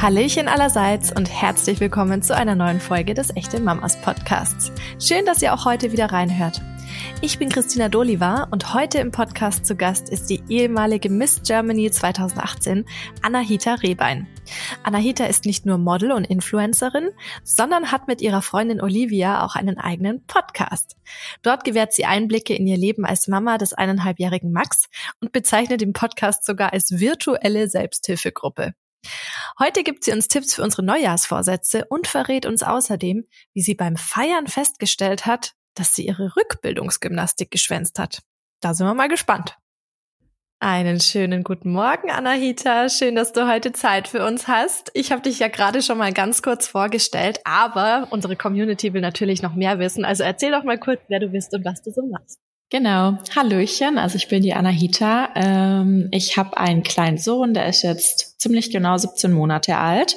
Hallöchen allerseits und herzlich willkommen zu einer neuen Folge des Echte Mamas Podcasts. Schön, dass ihr auch heute wieder reinhört. Ich bin Christina Doliva und heute im Podcast zu Gast ist die ehemalige Miss Germany 2018, Anahita Rehbein. Anahita ist nicht nur Model und Influencerin, sondern hat mit ihrer Freundin Olivia auch einen eigenen Podcast. Dort gewährt sie Einblicke in ihr Leben als Mama des eineinhalbjährigen Max und bezeichnet den Podcast sogar als virtuelle Selbsthilfegruppe. Heute gibt sie uns Tipps für unsere Neujahrsvorsätze und verrät uns außerdem, wie sie beim Feiern festgestellt hat, dass sie ihre Rückbildungsgymnastik geschwänzt hat. Da sind wir mal gespannt. Einen schönen guten Morgen, Anahita. Schön, dass du heute Zeit für uns hast. Ich habe dich ja gerade schon mal ganz kurz vorgestellt, aber unsere Community will natürlich noch mehr wissen. Also erzähl doch mal kurz, wer du bist und was du so machst. Genau. Hallöchen, also ich bin die Anahita. Ähm, ich habe einen kleinen Sohn, der ist jetzt ziemlich genau 17 Monate alt.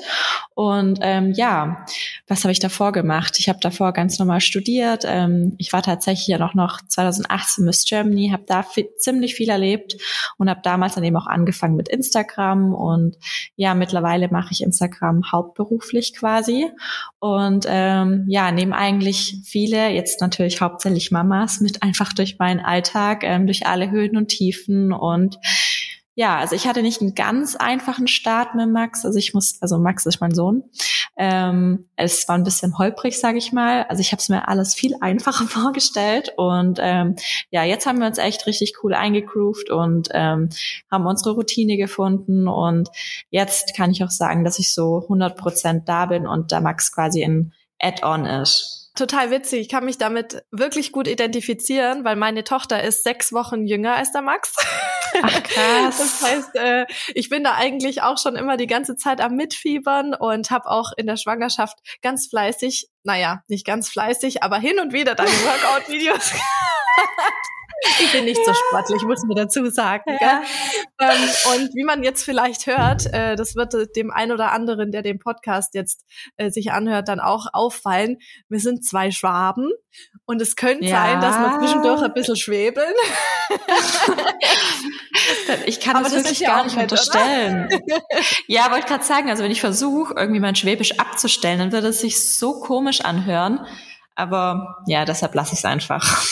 Und ähm, ja, was habe ich davor gemacht? Ich habe davor ganz normal studiert. Ähm, ich war tatsächlich ja noch, noch 2018 Miss Germany, habe da viel, ziemlich viel erlebt und habe damals dann eben auch angefangen mit Instagram. Und ja, mittlerweile mache ich Instagram hauptberuflich quasi. Und ähm, ja, nehme eigentlich viele, jetzt natürlich hauptsächlich Mamas, mit einfach durch meinen Alltag, ähm, durch alle Höhen und Tiefen und ja, also ich hatte nicht einen ganz einfachen Start mit Max. Also ich muss, also Max ist mein Sohn. Ähm, es war ein bisschen holprig, sage ich mal. Also ich habe es mir alles viel einfacher vorgestellt. Und ähm, ja, jetzt haben wir uns echt richtig cool eingegroovt und ähm, haben unsere Routine gefunden. Und jetzt kann ich auch sagen, dass ich so 100 Prozent da bin und der Max quasi ein Add-on ist total witzig. Ich kann mich damit wirklich gut identifizieren, weil meine Tochter ist sechs Wochen jünger als der Max. Ach krass. Das heißt, äh, ich bin da eigentlich auch schon immer die ganze Zeit am Mitfiebern und habe auch in der Schwangerschaft ganz fleißig, naja, nicht ganz fleißig, aber hin und wieder deine Workout-Videos ich bin nicht so sportlich, muss man dazu sagen. Ja. Ähm, und wie man jetzt vielleicht hört, äh, das wird dem ein oder anderen, der den Podcast jetzt äh, sich anhört, dann auch auffallen. Wir sind zwei Schwaben und es könnte ja. sein, dass wir zwischendurch ein bisschen schwebeln. ich kann aber das, das wirklich ja gar nicht unterstellen. ja, wollte ich gerade sagen, also wenn ich versuche, irgendwie mein Schwäbisch abzustellen, dann würde es sich so komisch anhören. Aber ja, deshalb lasse ich es einfach.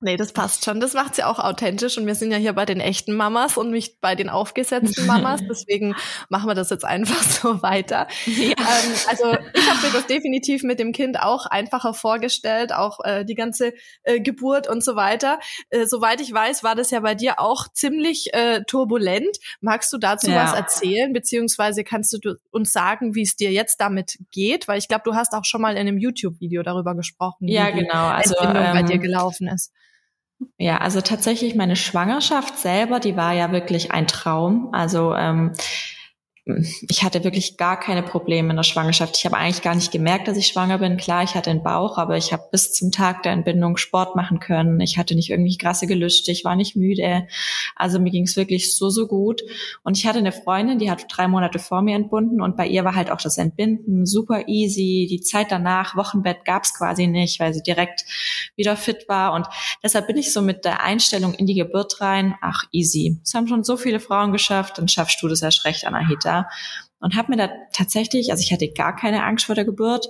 Nee, das passt schon. Das macht sie auch authentisch. Und wir sind ja hier bei den echten Mamas und nicht bei den aufgesetzten Mamas. Deswegen machen wir das jetzt einfach so weiter. Ja. Ähm, also ich habe mir das definitiv mit dem Kind auch einfacher vorgestellt, auch äh, die ganze äh, Geburt und so weiter. Äh, soweit ich weiß, war das ja bei dir auch ziemlich äh, turbulent. Magst du dazu ja. was erzählen? Beziehungsweise kannst du uns sagen, wie es dir jetzt damit geht? Weil ich glaube, du hast auch schon mal in einem YouTube-Video darüber gesprochen, ja, wie genau. die also, Entbindung ähm, bei dir gelaufen ist. Ja, also tatsächlich meine Schwangerschaft selber, die war ja wirklich ein Traum. Also ähm, ich hatte wirklich gar keine Probleme in der Schwangerschaft. Ich habe eigentlich gar nicht gemerkt, dass ich schwanger bin. Klar, ich hatte einen Bauch, aber ich habe bis zum Tag der Entbindung Sport machen können. Ich hatte nicht irgendwie krasse Gelüste, ich war nicht müde. Also mir ging es wirklich so, so gut. Und ich hatte eine Freundin, die hat drei Monate vor mir entbunden und bei ihr war halt auch das Entbinden super easy. Die Zeit danach, Wochenbett gab es quasi nicht, weil sie direkt wieder fit war. Und deshalb bin ich so mit der Einstellung in die Geburt rein, ach easy. Es haben schon so viele Frauen geschafft, dann schaffst du das erst recht, Anahita und habe mir da tatsächlich, also ich hatte gar keine Angst vor der Geburt,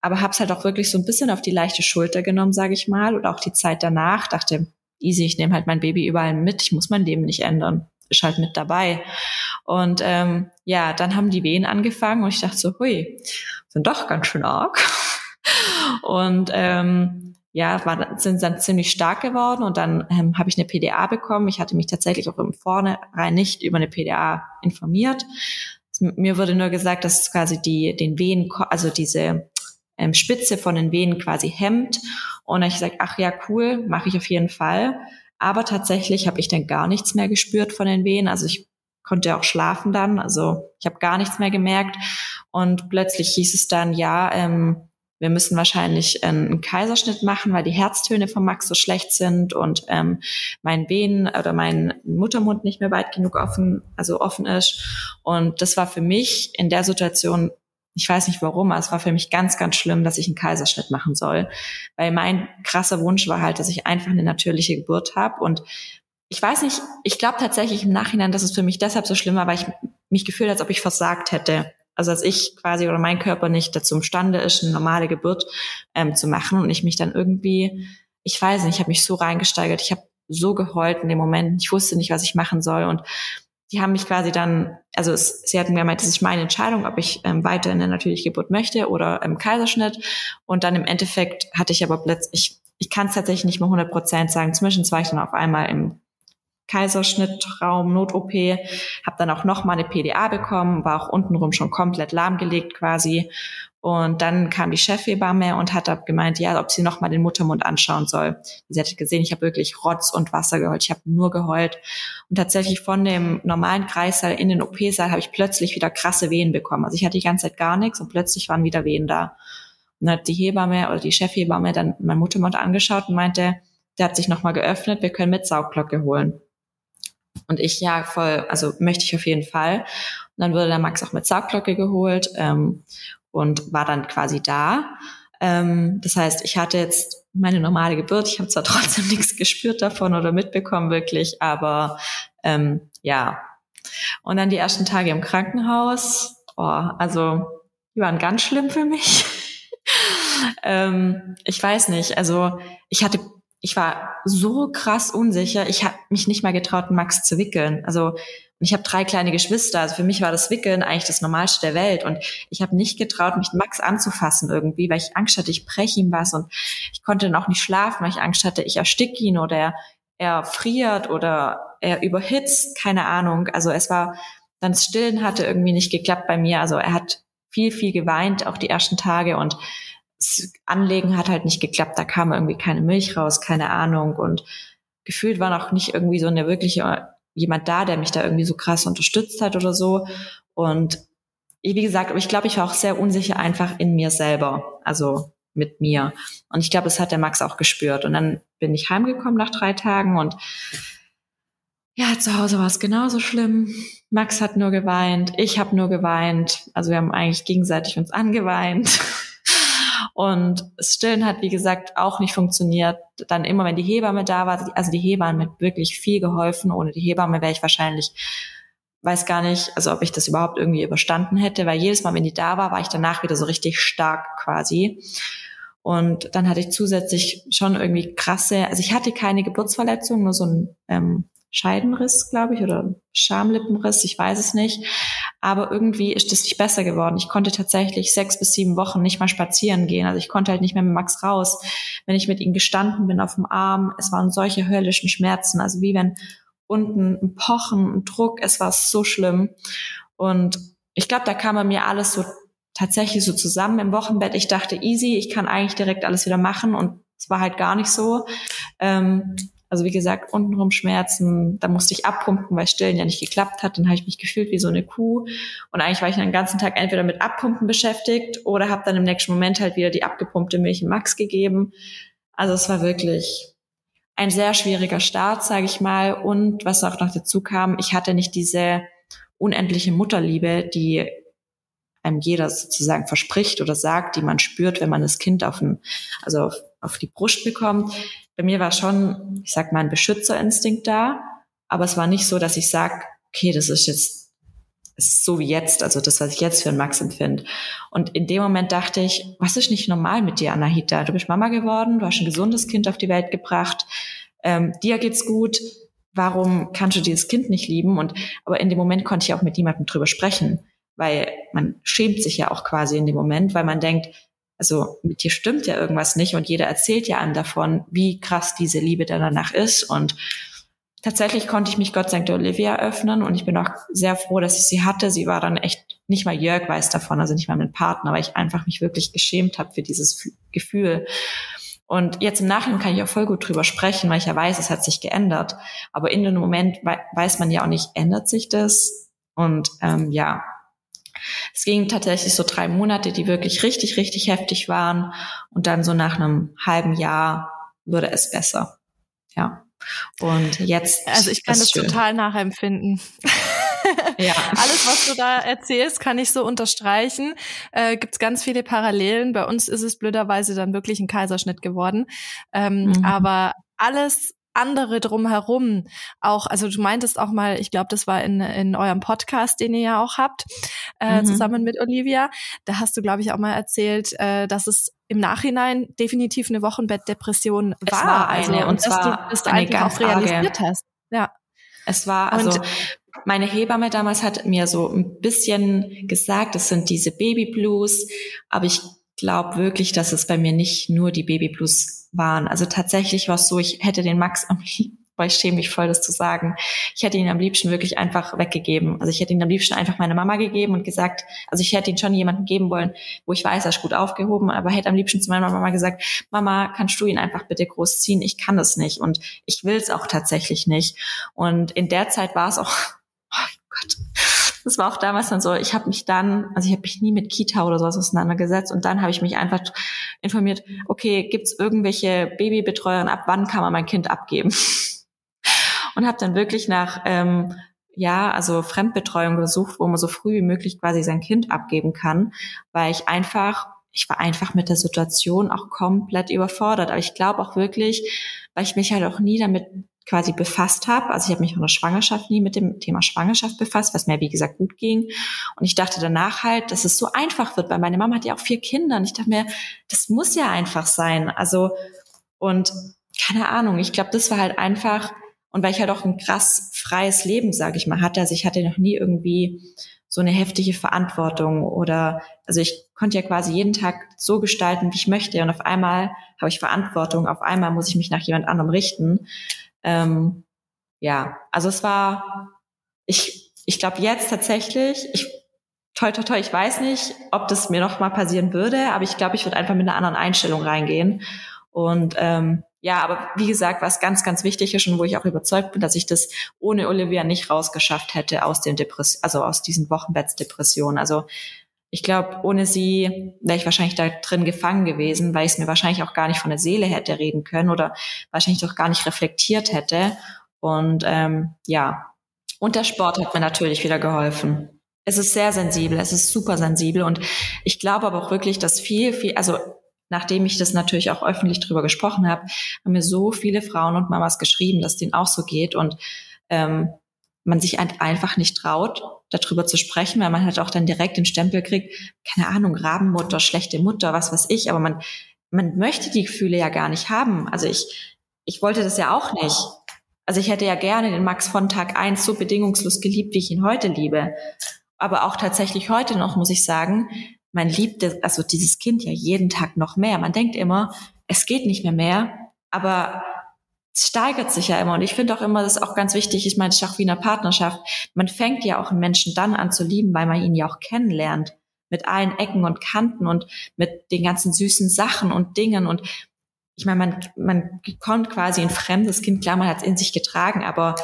aber habe es halt auch wirklich so ein bisschen auf die leichte Schulter genommen, sage ich mal, und auch die Zeit danach dachte, easy, ich nehme halt mein Baby überall mit, ich muss mein Leben nicht ändern, ist halt mit dabei. Und ähm, ja, dann haben die Wehen angefangen und ich dachte so, hui, sind doch ganz schön arg. Und ähm, ja, war, sind dann ziemlich stark geworden und dann ähm, habe ich eine PDA bekommen. Ich hatte mich tatsächlich auch im Vornherein nicht über eine PDA informiert. Mir wurde nur gesagt, dass quasi die den Wehen, also diese ähm, Spitze von den Venen quasi hemmt. Und ich gesagt, ach ja, cool, mache ich auf jeden Fall. Aber tatsächlich habe ich dann gar nichts mehr gespürt von den Wehen. Also ich konnte auch schlafen dann. Also ich habe gar nichts mehr gemerkt. Und plötzlich hieß es dann, ja, ähm, wir müssen wahrscheinlich einen Kaiserschnitt machen, weil die Herztöne von Max so schlecht sind und ähm, mein Venen oder mein Muttermund nicht mehr weit genug offen, also offen ist. Und das war für mich in der Situation, ich weiß nicht warum, aber es war für mich ganz, ganz schlimm, dass ich einen Kaiserschnitt machen soll. Weil mein krasser Wunsch war halt, dass ich einfach eine natürliche Geburt habe. Und ich weiß nicht, ich glaube tatsächlich im Nachhinein, dass es für mich deshalb so schlimm war, weil ich mich gefühlt, als ob ich versagt hätte also als ich quasi oder mein Körper nicht dazu imstande ist, eine normale Geburt ähm, zu machen und ich mich dann irgendwie, ich weiß nicht, ich habe mich so reingesteigert, ich habe so geheult in dem Moment, ich wusste nicht, was ich machen soll und die haben mich quasi dann, also es, sie hatten mir gemeint, das ist meine Entscheidung, ob ich ähm, weiter in der natürliche Geburt möchte oder im Kaiserschnitt. Und dann im Endeffekt hatte ich aber plötzlich, ich, ich kann es tatsächlich nicht mehr 100 Prozent sagen, zumindest war ich dann auf einmal im Kaiserschnittraum, Not-OP, habe dann auch nochmal eine PDA bekommen, war auch untenrum schon komplett lahmgelegt quasi. Und dann kam die Chefhebamme und hat gemeint, ja, ob sie nochmal den Muttermund anschauen soll. Sie hatte gesehen, ich habe wirklich Rotz und Wasser geheult. Ich habe nur geheult. Und tatsächlich von dem normalen Kreissaal in den OP-Saal habe ich plötzlich wieder krasse Wehen bekommen. Also ich hatte die ganze Zeit gar nichts und plötzlich waren wieder Wehen da. Und dann hat die Hebamme oder die Chefhebamme dann mein Muttermund angeschaut und meinte, der hat sich nochmal geöffnet, wir können mit Saugglocke holen. Und ich, ja, voll, also möchte ich auf jeden Fall. Und dann wurde der Max auch mit Saugglocke geholt ähm, und war dann quasi da. Ähm, das heißt, ich hatte jetzt meine normale Geburt. Ich habe zwar trotzdem nichts gespürt davon oder mitbekommen wirklich, aber ähm, ja. Und dann die ersten Tage im Krankenhaus. Oh, also die waren ganz schlimm für mich. ähm, ich weiß nicht. Also ich hatte ich war so krass unsicher. Ich mich nicht mal getraut, Max zu wickeln. Also ich habe drei kleine Geschwister. Also für mich war das Wickeln eigentlich das Normalste der Welt. Und ich habe nicht getraut, mich Max anzufassen irgendwie, weil ich Angst hatte, ich breche ihm was. Und ich konnte dann auch nicht schlafen, weil ich Angst hatte, ich ersticke ihn oder er, er friert oder er überhitzt. Keine Ahnung. Also es war, dann das Stillen hatte irgendwie nicht geklappt bei mir. Also er hat viel, viel geweint, auch die ersten Tage. Und das Anlegen hat halt nicht geklappt. Da kam irgendwie keine Milch raus, keine Ahnung. Und gefühlt war noch nicht irgendwie so eine wirkliche jemand da, der mich da irgendwie so krass unterstützt hat oder so. Und wie gesagt, ich glaube, ich war auch sehr unsicher einfach in mir selber, also mit mir. Und ich glaube, das hat der Max auch gespürt. Und dann bin ich heimgekommen nach drei Tagen und ja, zu Hause war es genauso schlimm. Max hat nur geweint, ich habe nur geweint. Also wir haben eigentlich gegenseitig uns angeweint. Und Stillen hat, wie gesagt, auch nicht funktioniert. Dann immer, wenn die Hebamme da war, also die Hebamme hat wirklich viel geholfen. Ohne die Hebamme wäre ich wahrscheinlich, weiß gar nicht, also ob ich das überhaupt irgendwie überstanden hätte, weil jedes Mal, wenn die da war, war ich danach wieder so richtig stark quasi. Und dann hatte ich zusätzlich schon irgendwie krasse, also ich hatte keine Geburtsverletzung, nur so ein ähm, Scheidenriss, glaube ich, oder Schamlippenriss, ich weiß es nicht. Aber irgendwie ist es nicht besser geworden. Ich konnte tatsächlich sechs bis sieben Wochen nicht mal spazieren gehen. Also ich konnte halt nicht mehr mit Max raus. Wenn ich mit ihm gestanden bin auf dem Arm, es waren solche höllischen Schmerzen. Also wie wenn unten ein Pochen, ein Druck, es war so schlimm. Und ich glaube, da kam bei mir alles so tatsächlich so zusammen im Wochenbett. Ich dachte, easy, ich kann eigentlich direkt alles wieder machen und es war halt gar nicht so. Ähm, also wie gesagt, untenrum Schmerzen, da musste ich abpumpen, weil Stillen ja nicht geklappt hat. Dann habe ich mich gefühlt wie so eine Kuh. Und eigentlich war ich den ganzen Tag entweder mit Abpumpen beschäftigt oder habe dann im nächsten Moment halt wieder die abgepumpte Milch im Max gegeben. Also es war wirklich ein sehr schwieriger Start, sage ich mal. Und was auch noch dazu kam, ich hatte nicht diese unendliche Mutterliebe, die einem jeder sozusagen verspricht oder sagt, die man spürt, wenn man das Kind auf, ein, also auf, auf die Brust bekommt bei mir war schon, ich sag mal, ein Beschützerinstinkt da, aber es war nicht so, dass ich sag, okay, das ist jetzt ist so wie jetzt, also das, was ich jetzt für einen Max empfinde. Und in dem Moment dachte ich, was ist nicht normal mit dir, Anahita? Du bist Mama geworden, du hast ein gesundes Kind auf die Welt gebracht, ähm, dir geht's gut, warum kannst du dieses Kind nicht lieben? Und aber in dem Moment konnte ich auch mit niemandem drüber sprechen, weil man schämt sich ja auch quasi in dem Moment, weil man denkt, also mit dir stimmt ja irgendwas nicht und jeder erzählt ja einem davon, wie krass diese Liebe dann danach ist. Und tatsächlich konnte ich mich Gott sei Dank der Olivia öffnen und ich bin auch sehr froh, dass ich sie hatte. Sie war dann echt, nicht mal Jörg weiß davon, also nicht mal mein Partner, weil ich einfach mich wirklich geschämt habe für dieses Gefühl. Und jetzt im Nachhinein kann ich auch voll gut drüber sprechen, weil ich ja weiß, es hat sich geändert. Aber in dem Moment weiß man ja auch nicht, ändert sich das? Und ähm, ja, es ging tatsächlich so drei Monate, die wirklich richtig, richtig heftig waren. Und dann so nach einem halben Jahr wurde es besser. Ja. Und jetzt. Also ich kann das schön. total nachempfinden. ja. Alles, was du da erzählst, kann ich so unterstreichen. Äh, Gibt es ganz viele Parallelen. Bei uns ist es blöderweise dann wirklich ein Kaiserschnitt geworden. Ähm, mhm. Aber alles andere drumherum auch, also du meintest auch mal, ich glaube, das war in, in eurem Podcast, den ihr ja auch habt, äh, mhm. zusammen mit Olivia, da hast du, glaube ich, auch mal erzählt, äh, dass es im Nachhinein definitiv eine Wochenbettdepression war. Es war eine, also, und, und zwar dass du, dass du auch realisiert hast. Ja. Es war, also und, meine Hebamme damals hat mir so ein bisschen gesagt, es sind diese Baby Blues, aber ich glaube wirklich, dass es bei mir nicht nur die Baby Blues waren. Also tatsächlich war es so, ich hätte den Max am liebsten weil ich schäme mich voll, das zu sagen. Ich hätte ihn am liebsten wirklich einfach weggegeben. Also ich hätte ihn am liebsten einfach meiner Mama gegeben und gesagt, also ich hätte ihn schon jemandem geben wollen, wo ich weiß, er ist gut aufgehoben, aber hätte am liebsten zu meiner Mama gesagt, Mama, kannst du ihn einfach bitte großziehen? Ich kann das nicht und ich will es auch tatsächlich nicht. Und in der Zeit war es auch, oh Gott, das war auch damals dann so, ich habe mich dann, also ich habe mich nie mit Kita oder sowas auseinandergesetzt und dann habe ich mich einfach informiert, okay, gibt's irgendwelche Babybetreuer ab wann kann man mein Kind abgeben? und habe dann wirklich nach ähm, ja, also Fremdbetreuung gesucht, wo man so früh wie möglich quasi sein Kind abgeben kann, weil ich einfach, ich war einfach mit der Situation auch komplett überfordert. Aber ich glaube auch wirklich, weil ich mich halt auch nie damit quasi befasst habe. Also ich habe mich in der Schwangerschaft nie mit dem Thema Schwangerschaft befasst, was mir wie gesagt gut ging. Und ich dachte danach halt, dass es so einfach wird, weil meine Mama hat ja auch vier Kinder. Und ich dachte mir, das muss ja einfach sein. Also und keine Ahnung, ich glaube, das war halt einfach und weil ich halt auch ein krass freies Leben, sage ich mal, hatte, also ich hatte noch nie irgendwie so eine heftige Verantwortung oder also ich konnte ja quasi jeden Tag so gestalten, wie ich möchte und auf einmal habe ich Verantwortung, auf einmal muss ich mich nach jemand anderem richten. Ähm, ja, also es war, ich, ich glaube jetzt tatsächlich, ich toi toi toi, ich weiß nicht, ob das mir noch mal passieren würde, aber ich glaube, ich würde einfach mit einer anderen Einstellung reingehen und ähm, ja, aber wie gesagt, was ganz, ganz wichtig ist und wo ich auch überzeugt bin, dass ich das ohne Olivia nicht rausgeschafft hätte aus den Depressionen, also aus diesen Wochenbettsdepressionen. Also ich glaube, ohne sie wäre ich wahrscheinlich da drin gefangen gewesen, weil ich es mir wahrscheinlich auch gar nicht von der Seele hätte reden können oder wahrscheinlich doch gar nicht reflektiert hätte. Und ähm, ja, und der Sport hat mir natürlich wieder geholfen. Es ist sehr sensibel, es ist super sensibel und ich glaube aber auch wirklich, dass viel, viel, also nachdem ich das natürlich auch öffentlich drüber gesprochen habe, haben mir so viele Frauen und Mamas geschrieben, dass denen auch so geht und ähm, man sich einfach nicht traut, darüber zu sprechen, weil man halt auch dann direkt den Stempel kriegt, keine Ahnung, Rabenmutter, schlechte Mutter, was weiß ich, aber man, man möchte die Gefühle ja gar nicht haben. Also ich, ich wollte das ja auch nicht. Also ich hätte ja gerne den Max von Tag eins so bedingungslos geliebt, wie ich ihn heute liebe. Aber auch tatsächlich heute noch, muss ich sagen, man liebt das, also dieses Kind ja jeden Tag noch mehr. Man denkt immer, es geht nicht mehr mehr, aber steigert sich ja immer. Und ich finde auch immer, das ist auch ganz wichtig, ich meine, es ist auch wie in einer Partnerschaft. Man fängt ja auch einen Menschen dann an zu lieben, weil man ihn ja auch kennenlernt. Mit allen Ecken und Kanten und mit den ganzen süßen Sachen und Dingen. Und ich meine, man, man kommt quasi ein fremdes Kind, klar, man hat es in sich getragen, aber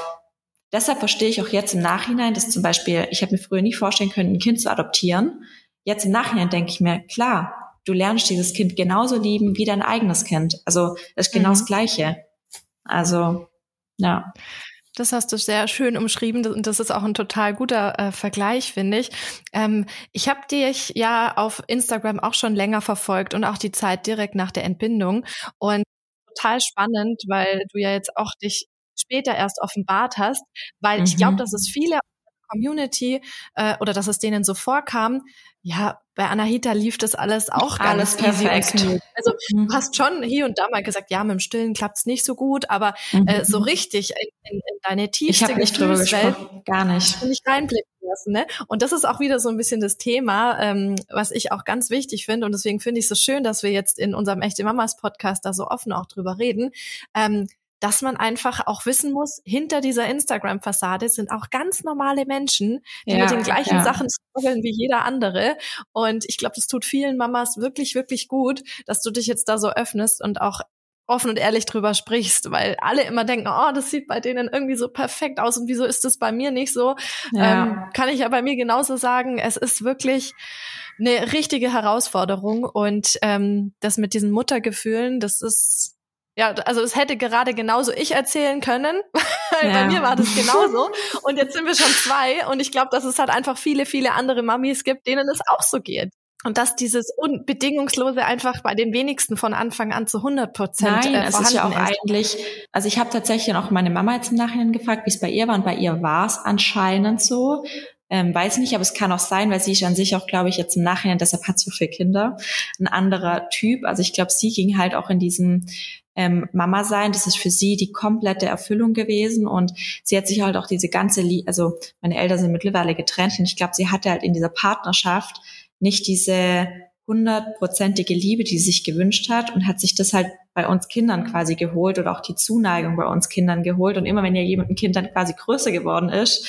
deshalb verstehe ich auch jetzt im Nachhinein, dass zum Beispiel, ich habe mir früher nie vorstellen können, ein Kind zu adoptieren, Jetzt im Nachhinein denke ich mir, klar, du lernst dieses Kind genauso lieben wie dein eigenes Kind. Also das ist genau mhm. das Gleiche. Also, ja. Das hast du sehr schön umschrieben und das ist auch ein total guter äh, Vergleich, finde ich. Ähm, ich habe dich ja auf Instagram auch schon länger verfolgt und auch die Zeit direkt nach der Entbindung und total spannend, weil du ja jetzt auch dich später erst offenbart hast, weil mhm. ich glaube, dass es viele Community äh, oder dass es denen so vorkam, ja, bei Anahita lief das alles auch alles perfekt. Also mhm. du hast schon hier und da mal gesagt, ja, mit dem Stillen klappt's nicht so gut, aber mhm. äh, so richtig in, in, in deine tiefste ich nicht drüber gesprochen, gar nicht. Nicht reinblicken lassen, ne? Und das ist auch wieder so ein bisschen das Thema, ähm, was ich auch ganz wichtig finde und deswegen finde ich es so schön, dass wir jetzt in unserem echte Mamas Podcast da so offen auch drüber reden. Ähm, dass man einfach auch wissen muss, hinter dieser Instagram-Fassade sind auch ganz normale Menschen, die ja, mit den gleichen ja. Sachen strugglen wie jeder andere. Und ich glaube, das tut vielen Mamas wirklich, wirklich gut, dass du dich jetzt da so öffnest und auch offen und ehrlich drüber sprichst, weil alle immer denken, oh, das sieht bei denen irgendwie so perfekt aus und wieso ist das bei mir nicht so? Ja. Ähm, kann ich ja bei mir genauso sagen, es ist wirklich eine richtige Herausforderung und ähm, das mit diesen Muttergefühlen, das ist ja, also es hätte gerade genauso ich erzählen können. Ja. Bei mir war das genauso. Und jetzt sind wir schon zwei. Und ich glaube, dass es halt einfach viele, viele andere Mamis gibt, denen es auch so geht. Und dass dieses Bedingungslose einfach bei den wenigsten von Anfang an zu 100 Prozent Nein, äh, es ist ja auch ist. eigentlich, also ich habe tatsächlich auch meine Mama jetzt im Nachhinein gefragt, wie es bei ihr war und bei ihr war es anscheinend so. Ähm, weiß nicht, aber es kann auch sein, weil sie ist an sich auch, glaube ich, jetzt im Nachhinein, deshalb hat sie so viele Kinder, ein anderer Typ. Also ich glaube, sie ging halt auch in diesem ähm, Mama sein. Das ist für sie die komplette Erfüllung gewesen und sie hat sich halt auch diese ganze, Lie also meine Eltern sind mittlerweile getrennt und ich glaube, sie hatte halt in dieser Partnerschaft nicht diese hundertprozentige Liebe, die sie sich gewünscht hat und hat sich das halt bei uns Kindern quasi geholt oder auch die Zuneigung bei uns Kindern geholt. Und immer wenn ja jemand ein Kind dann quasi größer geworden ist,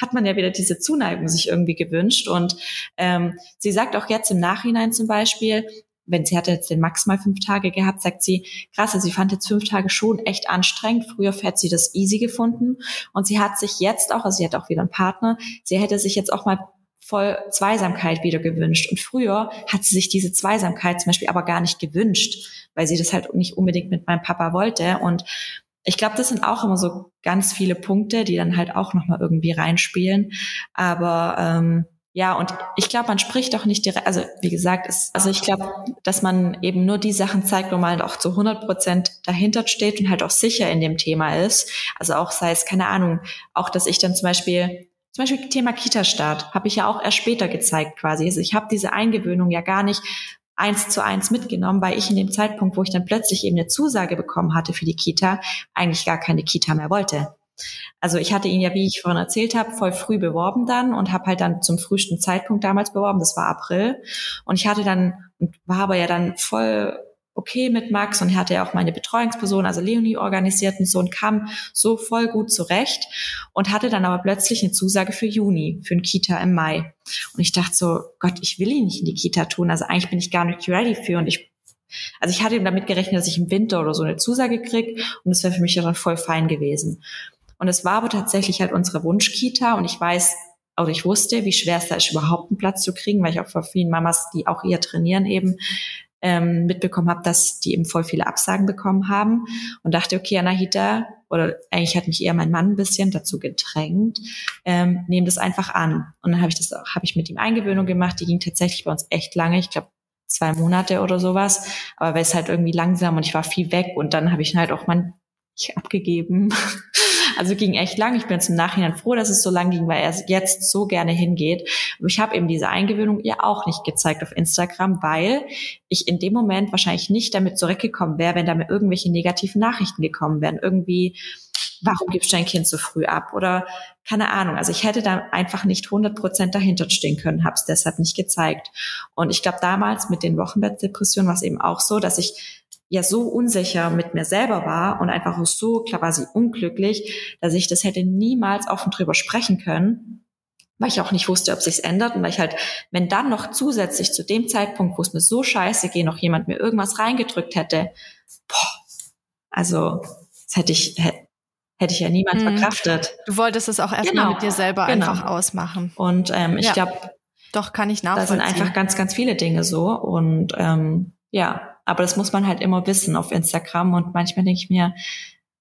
hat man ja wieder diese Zuneigung sich irgendwie gewünscht. Und ähm, sie sagt auch jetzt im Nachhinein zum Beispiel, wenn sie hatte jetzt den Max mal fünf Tage gehabt, sagt sie, krass, sie fand jetzt fünf Tage schon echt anstrengend. Früher hätte sie das easy gefunden. Und sie hat sich jetzt auch, also sie hat auch wieder einen Partner, sie hätte sich jetzt auch mal voll Zweisamkeit wieder gewünscht. Und früher hat sie sich diese Zweisamkeit zum Beispiel aber gar nicht gewünscht, weil sie das halt nicht unbedingt mit meinem Papa wollte. Und ich glaube, das sind auch immer so ganz viele Punkte, die dann halt auch nochmal irgendwie reinspielen. Aber ähm, ja, und ich glaube, man spricht auch nicht direkt, also wie gesagt, es, also ich glaube, dass man eben nur die Sachen zeigt, wo man auch zu 100 Prozent dahinter steht und halt auch sicher in dem Thema ist. Also auch sei es, keine Ahnung, auch, dass ich dann zum Beispiel zum Beispiel Thema Kita-Start habe ich ja auch erst später gezeigt quasi. Also ich habe diese Eingewöhnung ja gar nicht eins zu eins mitgenommen, weil ich in dem Zeitpunkt, wo ich dann plötzlich eben eine Zusage bekommen hatte für die Kita, eigentlich gar keine Kita mehr wollte. Also ich hatte ihn ja, wie ich vorhin erzählt habe, voll früh beworben dann und habe halt dann zum frühesten Zeitpunkt damals beworben, das war April. Und ich hatte dann, und war aber ja dann voll okay mit Max und hatte ja auch meine Betreuungsperson, also Leonie organisiert und so und kam so voll gut zurecht und hatte dann aber plötzlich eine Zusage für Juni, für ein Kita im Mai. Und ich dachte so, Gott, ich will ihn nicht in die Kita tun, also eigentlich bin ich gar nicht ready für und ich also ich hatte damit gerechnet, dass ich im Winter oder so eine Zusage krieg und das wäre für mich ja dann voll fein gewesen. Und es war aber tatsächlich halt unsere Wunschkita und ich weiß, oder ich wusste, wie schwer es da ist, überhaupt einen Platz zu kriegen, weil ich auch von vielen Mamas, die auch ihr trainieren eben, ähm, mitbekommen habe, dass die eben voll viele Absagen bekommen haben und dachte, okay, Anahita, oder eigentlich hat mich eher mein Mann ein bisschen dazu gedrängt, ähm, nehmen das einfach an. Und dann habe ich das auch, habe ich mit ihm Eingewöhnung gemacht, die ging tatsächlich bei uns echt lange, ich glaube zwei Monate oder sowas, aber weil es halt irgendwie langsam und ich war viel weg und dann habe ich halt auch mein ich abgegeben Also ging echt lang. Ich bin jetzt im Nachhinein froh, dass es so lang ging, weil er jetzt so gerne hingeht. Aber ich habe eben diese Eingewöhnung ihr auch nicht gezeigt auf Instagram, weil ich in dem Moment wahrscheinlich nicht damit zurückgekommen wäre, wenn da mir irgendwelche negativen Nachrichten gekommen wären. Irgendwie, warum gibst du dein Kind so früh ab? Oder keine Ahnung. Also ich hätte da einfach nicht 100 Prozent dahinter stehen können, habe es deshalb nicht gezeigt. Und ich glaube, damals mit den Wochenbettdepressionen war es eben auch so, dass ich ja so unsicher mit mir selber war und einfach auch so quasi unglücklich, dass ich das hätte niemals offen drüber sprechen können, weil ich auch nicht wusste, ob sich's ändert und weil ich halt, wenn dann noch zusätzlich zu dem Zeitpunkt, wo es mir so scheiße geht, noch jemand mir irgendwas reingedrückt hätte, boah, also das hätte ich hätte ich ja niemand mhm. verkraftet. Du wolltest es auch erstmal genau. mit dir selber genau. einfach ausmachen. Und ähm, ich ja. glaube, doch kann ich nachvollziehen. Da sind einfach ganz, ganz viele Dinge so und ähm, ja, aber das muss man halt immer wissen auf Instagram. Und manchmal denke ich mir,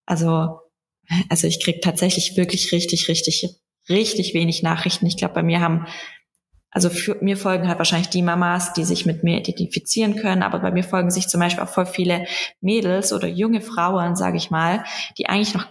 also, also ich krieg tatsächlich wirklich richtig, richtig, richtig wenig Nachrichten. Ich glaube, bei mir haben, also für, mir folgen halt wahrscheinlich die Mamas, die sich mit mir identifizieren können, aber bei mir folgen sich zum Beispiel auch voll viele Mädels oder junge Frauen, sage ich mal, die eigentlich noch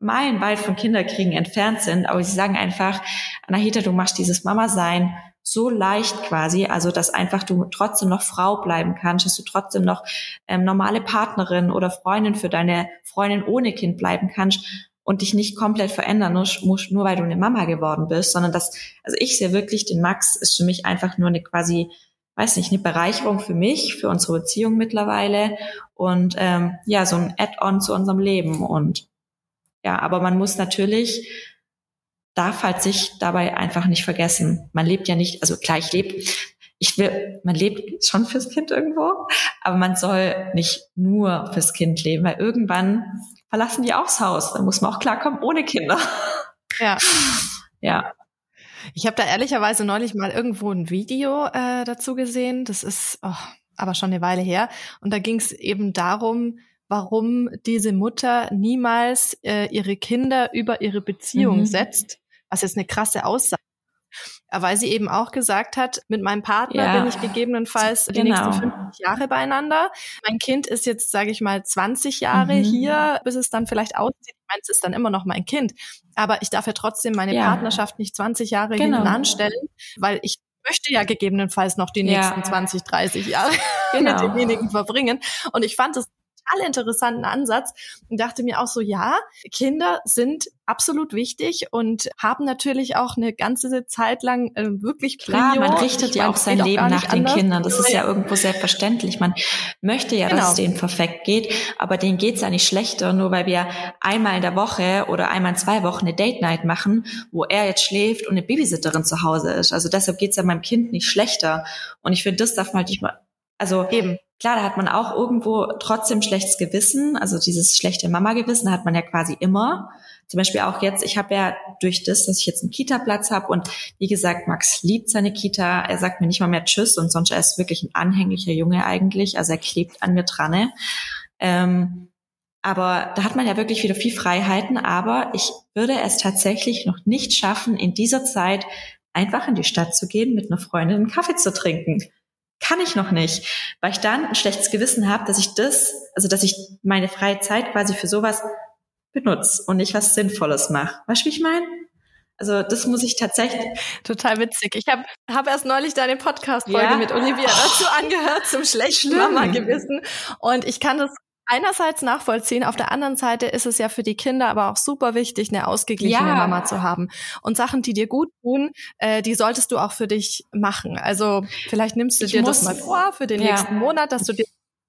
meilenweit von Kinderkriegen entfernt sind, aber sie sagen einfach, Anahita, du machst dieses Mama-Sein so leicht quasi, also dass einfach du trotzdem noch Frau bleiben kannst, dass du trotzdem noch ähm, normale Partnerin oder Freundin für deine Freundin ohne Kind bleiben kannst und dich nicht komplett verändern musst, nur weil du eine Mama geworden bist, sondern dass, also ich sehe wirklich, den Max ist für mich einfach nur eine quasi, weiß nicht, eine Bereicherung für mich, für unsere Beziehung mittlerweile und ähm, ja, so ein Add-on zu unserem Leben und ja, aber man muss natürlich darf halt sich dabei einfach nicht vergessen. Man lebt ja nicht, also klar, ich lebe, ich will, man lebt schon fürs Kind irgendwo, aber man soll nicht nur fürs Kind leben, weil irgendwann verlassen die auch das Haus. Dann muss man auch klarkommen ohne Kinder. Ja. Ja. Ich habe da ehrlicherweise neulich mal irgendwo ein Video äh, dazu gesehen. Das ist oh, aber schon eine Weile her. Und da ging es eben darum, warum diese Mutter niemals äh, ihre Kinder über ihre Beziehung mhm. setzt was jetzt eine krasse Aussage. weil sie eben auch gesagt hat, mit meinem Partner ja. bin ich gegebenenfalls genau. die nächsten 50 Jahre beieinander. Mein Kind ist jetzt, sage ich mal, 20 Jahre mhm. hier, bis es dann vielleicht aussieht. Ich meine, es ist dann immer noch mein Kind. Aber ich darf ja trotzdem meine ja. Partnerschaft nicht 20 Jahre genau. hinten anstellen, weil ich möchte ja gegebenenfalls noch die nächsten ja. 20, 30 Jahre genau. mit demjenigen verbringen. Und ich fand es total interessanten Ansatz und dachte mir auch so, ja, Kinder sind absolut wichtig und haben natürlich auch eine ganze Zeit lang äh, wirklich Klar, Prio. man richtet ja auch sein Leben nach den anders. Kindern. Das ist ja irgendwo selbstverständlich. Man möchte ja, genau. dass es denen perfekt geht, aber denen geht's ja nicht schlechter, nur weil wir einmal in der Woche oder einmal in zwei Wochen eine Date Night machen, wo er jetzt schläft und eine Babysitterin zu Hause ist. Also deshalb geht's ja meinem Kind nicht schlechter. Und ich finde, das darf man halt nicht mal also Eben. Klar, da hat man auch irgendwo trotzdem schlechtes Gewissen, also dieses schlechte Mama-Gewissen hat man ja quasi immer. Zum Beispiel auch jetzt, ich habe ja durch das, dass ich jetzt einen Kita-Platz habe und wie gesagt, Max liebt seine Kita, er sagt mir nicht mal mehr Tschüss und sonst er ist wirklich ein anhänglicher Junge eigentlich, also er klebt an mir dran. Ähm, aber da hat man ja wirklich wieder viel Freiheiten, aber ich würde es tatsächlich noch nicht schaffen, in dieser Zeit einfach in die Stadt zu gehen, mit einer Freundin einen Kaffee zu trinken. Kann ich noch nicht, weil ich dann ein schlechtes Gewissen habe, dass ich das, also dass ich meine freie Zeit quasi für sowas benutze und nicht was Sinnvolles mache. Weißt du, wie ich meine? Also das muss ich tatsächlich. Total witzig. Ich habe hab erst neulich deine Podcast-Folge ja? mit Olivia dazu angehört, zum schlechten Mama-Gewissen. Und ich kann das einerseits nachvollziehen, auf der anderen Seite ist es ja für die Kinder aber auch super wichtig, eine ausgeglichene ja. Mama zu haben. Und Sachen, die dir gut tun, äh, die solltest du auch für dich machen. Also vielleicht nimmst du ich dir das mal vor für den ja. nächsten Monat, dass du dir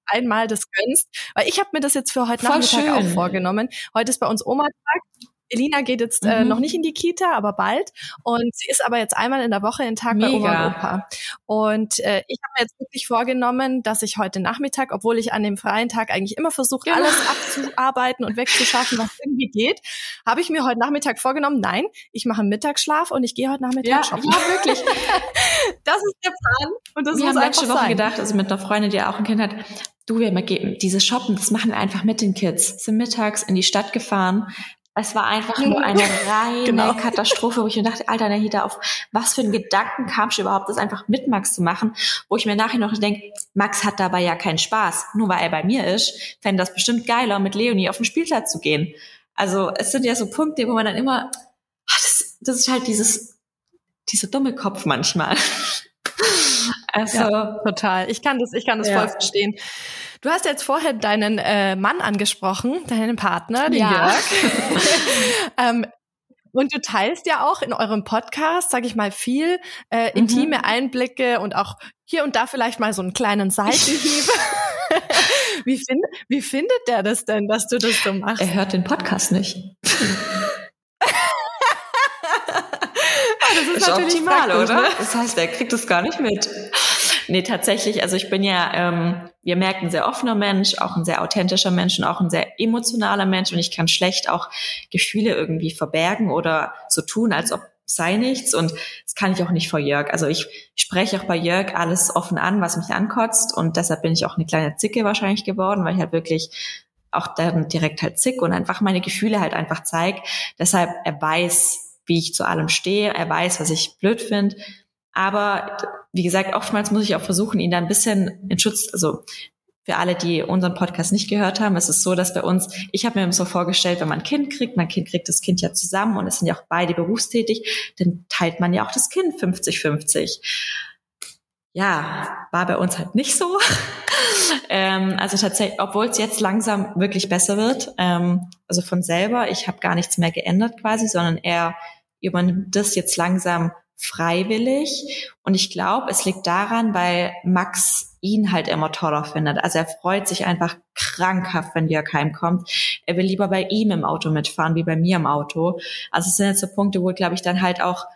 einmal das gönnst. Weil ich habe mir das jetzt für heute Voll Nachmittag schön. auch vorgenommen. Heute ist bei uns Oma-Tag. Elina geht jetzt äh, mhm. äh, noch nicht in die Kita, aber bald. Und sie ist aber jetzt einmal in der Woche in Tag Mega. bei Oma und Opa. Und äh, ich habe mir jetzt wirklich vorgenommen, dass ich heute Nachmittag, obwohl ich an dem freien Tag eigentlich immer versuche, genau. alles abzuarbeiten und wegzuschaffen, was irgendwie geht, habe ich mir heute Nachmittag vorgenommen, nein, ich mache einen Mittagsschlaf und ich gehe heute Nachmittag ja, shoppen. Ja, wirklich. das ist der Plan. Und das wir muss haben letzte Woche sein. gedacht, also mit einer Freundin, die auch ein Kind hat, du, wir geben dieses Shoppen, das machen wir einfach mit den Kids. Sind mittags in die Stadt gefahren, es war einfach nur eine reine genau. Katastrophe, wo ich mir dachte, Alter, Nahida, auf was für einen Gedanken kam ich überhaupt, das einfach mit Max zu machen, wo ich mir nachher noch denke, Max hat dabei ja keinen Spaß. Nur weil er bei mir ist, fände das bestimmt geiler, mit Leonie auf den Spielplatz zu gehen. Also es sind ja so Punkte, wo man dann immer, ach, das, das ist halt dieses, dieser dumme Kopf manchmal. also ja, total. Ich kann das, ich kann das ja. voll verstehen. Du hast jetzt vorher deinen äh, Mann angesprochen, deinen Partner, den ja. Jörg. ähm, und du teilst ja auch in eurem Podcast, sag ich mal, viel äh, mhm. intime Einblicke und auch hier und da vielleicht mal so einen kleinen Seitenhieb. wie, find, wie findet der das denn, dass du das so machst? Er hört den Podcast nicht. das ist, ist optimal, oder? Ne? Das heißt, er kriegt es gar nicht mit. Nee, tatsächlich, also ich bin ja, ähm, wir merken, ein sehr offener Mensch, auch ein sehr authentischer Mensch und auch ein sehr emotionaler Mensch und ich kann schlecht auch Gefühle irgendwie verbergen oder so tun, als ob sei nichts und das kann ich auch nicht vor Jörg. Also ich spreche auch bei Jörg alles offen an, was mich ankotzt und deshalb bin ich auch eine kleine Zicke wahrscheinlich geworden, weil ich halt wirklich auch dann direkt halt zick und einfach meine Gefühle halt einfach zeig. Deshalb er weiß, wie ich zu allem stehe, er weiß, was ich blöd finde aber wie gesagt, oftmals muss ich auch versuchen, ihn da ein bisschen in Schutz, also für alle, die unseren Podcast nicht gehört haben, es ist so, dass bei uns, ich habe mir so vorgestellt, wenn man ein Kind kriegt, mein Kind kriegt das Kind ja zusammen und es sind ja auch beide berufstätig, dann teilt man ja auch das Kind 50-50. Ja, war bei uns halt nicht so. ähm, also tatsächlich, obwohl es jetzt langsam wirklich besser wird, ähm, also von selber, ich habe gar nichts mehr geändert quasi, sondern er übernimmt das jetzt langsam freiwillig. Und ich glaube, es liegt daran, weil Max ihn halt immer toller findet. Also er freut sich einfach krankhaft, wenn Jörg heimkommt. Er will lieber bei ihm im Auto mitfahren, wie bei mir im Auto. Also es sind jetzt so Punkte, wo, glaube ich, dann halt auch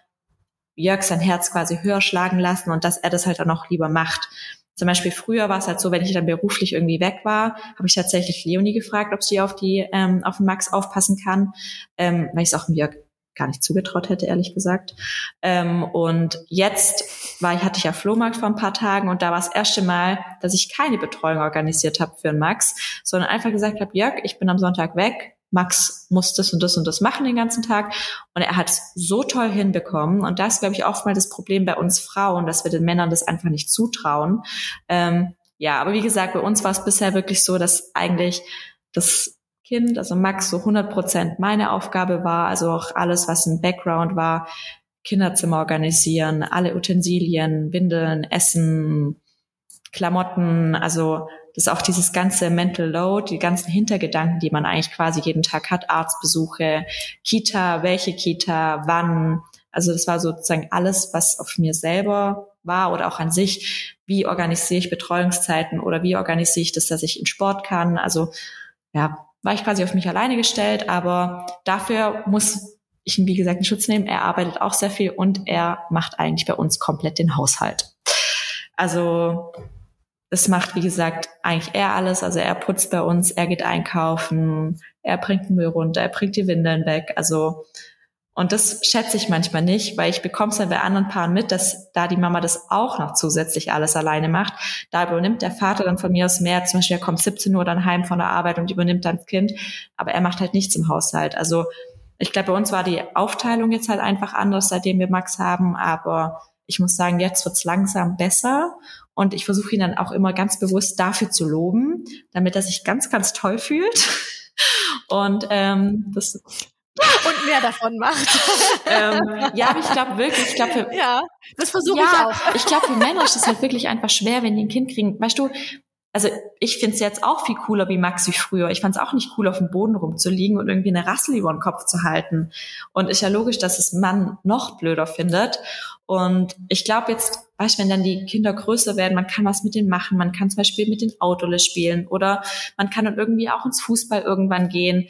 Jörg sein Herz quasi höher schlagen lassen und dass er das halt auch noch lieber macht. Zum Beispiel früher war es halt so, wenn ich dann beruflich irgendwie weg war, habe ich tatsächlich Leonie gefragt, ob sie auf die ähm, auf den Max aufpassen kann, ähm, weil ich es auch Jörg gar nicht zugetraut hätte, ehrlich gesagt. Ähm, und jetzt war ich, hatte ich ja Flohmarkt vor ein paar Tagen und da war das erste Mal, dass ich keine Betreuung organisiert habe für einen Max, sondern einfach gesagt habe, Jörg, ich bin am Sonntag weg, Max muss das und das und das machen den ganzen Tag. Und er hat es so toll hinbekommen. Und das glaube ich, oft mal das Problem bei uns Frauen, dass wir den Männern das einfach nicht zutrauen. Ähm, ja, aber wie gesagt, bei uns war es bisher wirklich so, dass eigentlich das Kind, also Max, so 100 Prozent meine Aufgabe war, also auch alles, was im Background war, Kinderzimmer organisieren, alle Utensilien, Windeln, Essen, Klamotten, also das ist auch dieses ganze Mental Load, die ganzen Hintergedanken, die man eigentlich quasi jeden Tag hat, Arztbesuche, Kita, welche Kita, wann. Also das war sozusagen alles, was auf mir selber war oder auch an sich. Wie organisiere ich Betreuungszeiten oder wie organisiere ich das, dass ich in Sport kann? Also ja, war ich quasi auf mich alleine gestellt, aber dafür muss ich ihn, wie gesagt, in Schutz nehmen. Er arbeitet auch sehr viel und er macht eigentlich bei uns komplett den Haushalt. Also es macht, wie gesagt, eigentlich er alles. Also er putzt bei uns, er geht einkaufen, er bringt den Müll runter, er bringt die Windeln weg. Also und das schätze ich manchmal nicht, weil ich bekomme es dann bei anderen Paaren mit, dass da die Mama das auch noch zusätzlich alles alleine macht. Da übernimmt der Vater dann von mir aus mehr. Zum Beispiel, er kommt 17 Uhr dann heim von der Arbeit und übernimmt dann das Kind. Aber er macht halt nichts im Haushalt. Also ich glaube, bei uns war die Aufteilung jetzt halt einfach anders, seitdem wir Max haben. Aber ich muss sagen, jetzt wird's langsam besser. Und ich versuche ihn dann auch immer ganz bewusst dafür zu loben, damit er sich ganz, ganz toll fühlt. Und ähm, das und mehr davon macht. ähm, ja, aber ich glaube wirklich, ich glaube, ja, das versuche ja, ich auch. ich glaube, für Männer ist es halt wirklich einfach schwer, wenn die ein Kind kriegen. Weißt du, also ich finde es jetzt auch viel cooler wie Max wie früher. Ich fand es auch nicht cool, auf dem Boden rumzuliegen und irgendwie eine Rassel über den Kopf zu halten. Und ist ja logisch, dass es Mann noch blöder findet. Und ich glaube jetzt, weißt du, wenn dann die Kinder größer werden, man kann was mit denen machen. Man kann zum Beispiel mit den Autole spielen oder man kann dann irgendwie auch ins Fußball irgendwann gehen.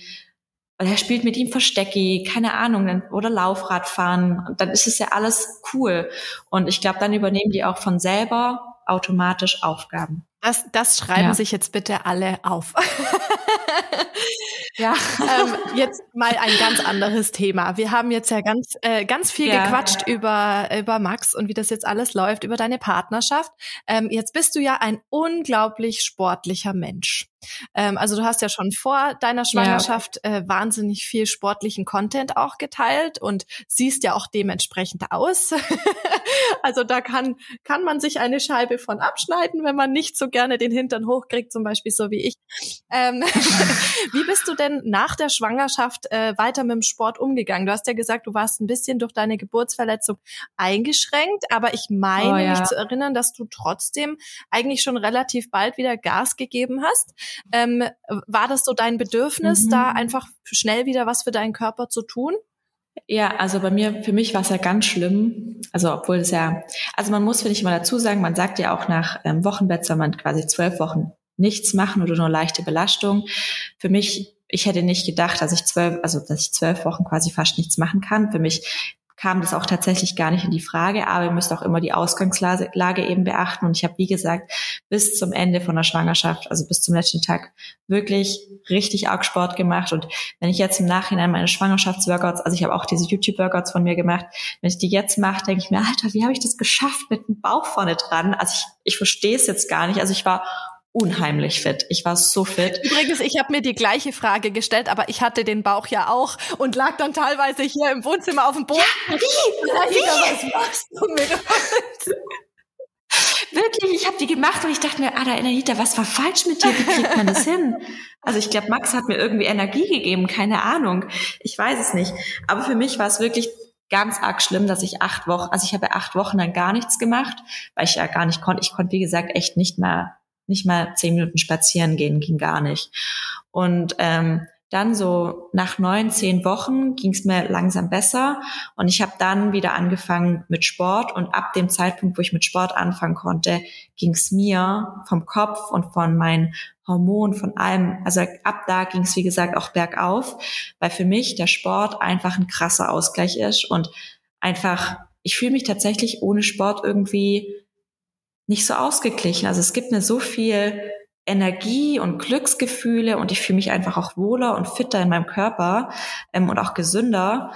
Oder er spielt mit ihm Verstecki, keine Ahnung, oder Laufrad fahren. Und dann ist es ja alles cool. Und ich glaube, dann übernehmen die auch von selber automatisch Aufgaben. Das, das schreiben ja. sich jetzt bitte alle auf. ja, ähm, jetzt mal ein ganz anderes Thema. Wir haben jetzt ja ganz, äh, ganz viel ja. gequatscht über, über Max und wie das jetzt alles läuft, über deine Partnerschaft. Ähm, jetzt bist du ja ein unglaublich sportlicher Mensch. Ähm, also du hast ja schon vor deiner Schwangerschaft ja. äh, wahnsinnig viel sportlichen Content auch geteilt und siehst ja auch dementsprechend aus. also da kann, kann man sich eine Scheibe von abschneiden, wenn man nicht so gerne den Hintern hochkriegt, zum Beispiel so wie ich. Ähm, wie bist du denn nach der Schwangerschaft äh, weiter mit dem Sport umgegangen? Du hast ja gesagt, du warst ein bisschen durch deine Geburtsverletzung eingeschränkt, aber ich meine oh, ja. mich zu erinnern, dass du trotzdem eigentlich schon relativ bald wieder Gas gegeben hast. Ähm, war das so dein Bedürfnis, mhm. da einfach schnell wieder was für deinen Körper zu tun? Ja, also bei mir, für mich war es ja ganz schlimm. Also obwohl es ja, also man muss, finde ich mal dazu sagen, man sagt ja auch nach ähm, Wochenbett soll man quasi zwölf Wochen nichts machen oder nur leichte Belastung. Für mich, ich hätte nicht gedacht, dass ich zwölf, also dass ich zwölf Wochen quasi fast nichts machen kann. Für mich kam das auch tatsächlich gar nicht in die Frage, aber ihr müsst auch immer die Ausgangslage eben beachten. Und ich habe, wie gesagt, bis zum Ende von der Schwangerschaft, also bis zum letzten Tag, wirklich richtig arg Sport gemacht. Und wenn ich jetzt im Nachhinein meine Schwangerschaftsworkouts, also ich habe auch diese YouTube-Workouts von mir gemacht, wenn ich die jetzt mache, denke ich mir, Alter, wie habe ich das geschafft mit dem Bauch vorne dran? Also ich, ich verstehe es jetzt gar nicht. Also ich war unheimlich fit. Ich war so fit. Übrigens, ich habe mir die gleiche Frage gestellt, aber ich hatte den Bauch ja auch und lag dann teilweise hier im Wohnzimmer auf dem Boden. Ja, wie? wie? Was machst du mit Wirklich, ich habe die gemacht und ich dachte mir, Ada Anahita, was war falsch mit dir? Wie kriegt man das hin? Also ich glaube, Max hat mir irgendwie Energie gegeben, keine Ahnung. Ich weiß es nicht. Aber für mich war es wirklich ganz arg schlimm, dass ich acht Wochen, also ich habe acht Wochen dann gar nichts gemacht, weil ich ja gar nicht konnte. Ich konnte, wie gesagt, echt nicht mehr nicht mal zehn Minuten spazieren gehen, ging gar nicht. Und ähm, dann so nach neun, zehn Wochen ging es mir langsam besser. Und ich habe dann wieder angefangen mit Sport. Und ab dem Zeitpunkt, wo ich mit Sport anfangen konnte, ging es mir vom Kopf und von meinen Hormonen, von allem, also ab da ging es wie gesagt auch bergauf, weil für mich der Sport einfach ein krasser Ausgleich ist. Und einfach, ich fühle mich tatsächlich ohne Sport irgendwie nicht so ausgeglichen. Also es gibt mir so viel Energie und Glücksgefühle und ich fühle mich einfach auch wohler und fitter in meinem Körper ähm, und auch gesünder.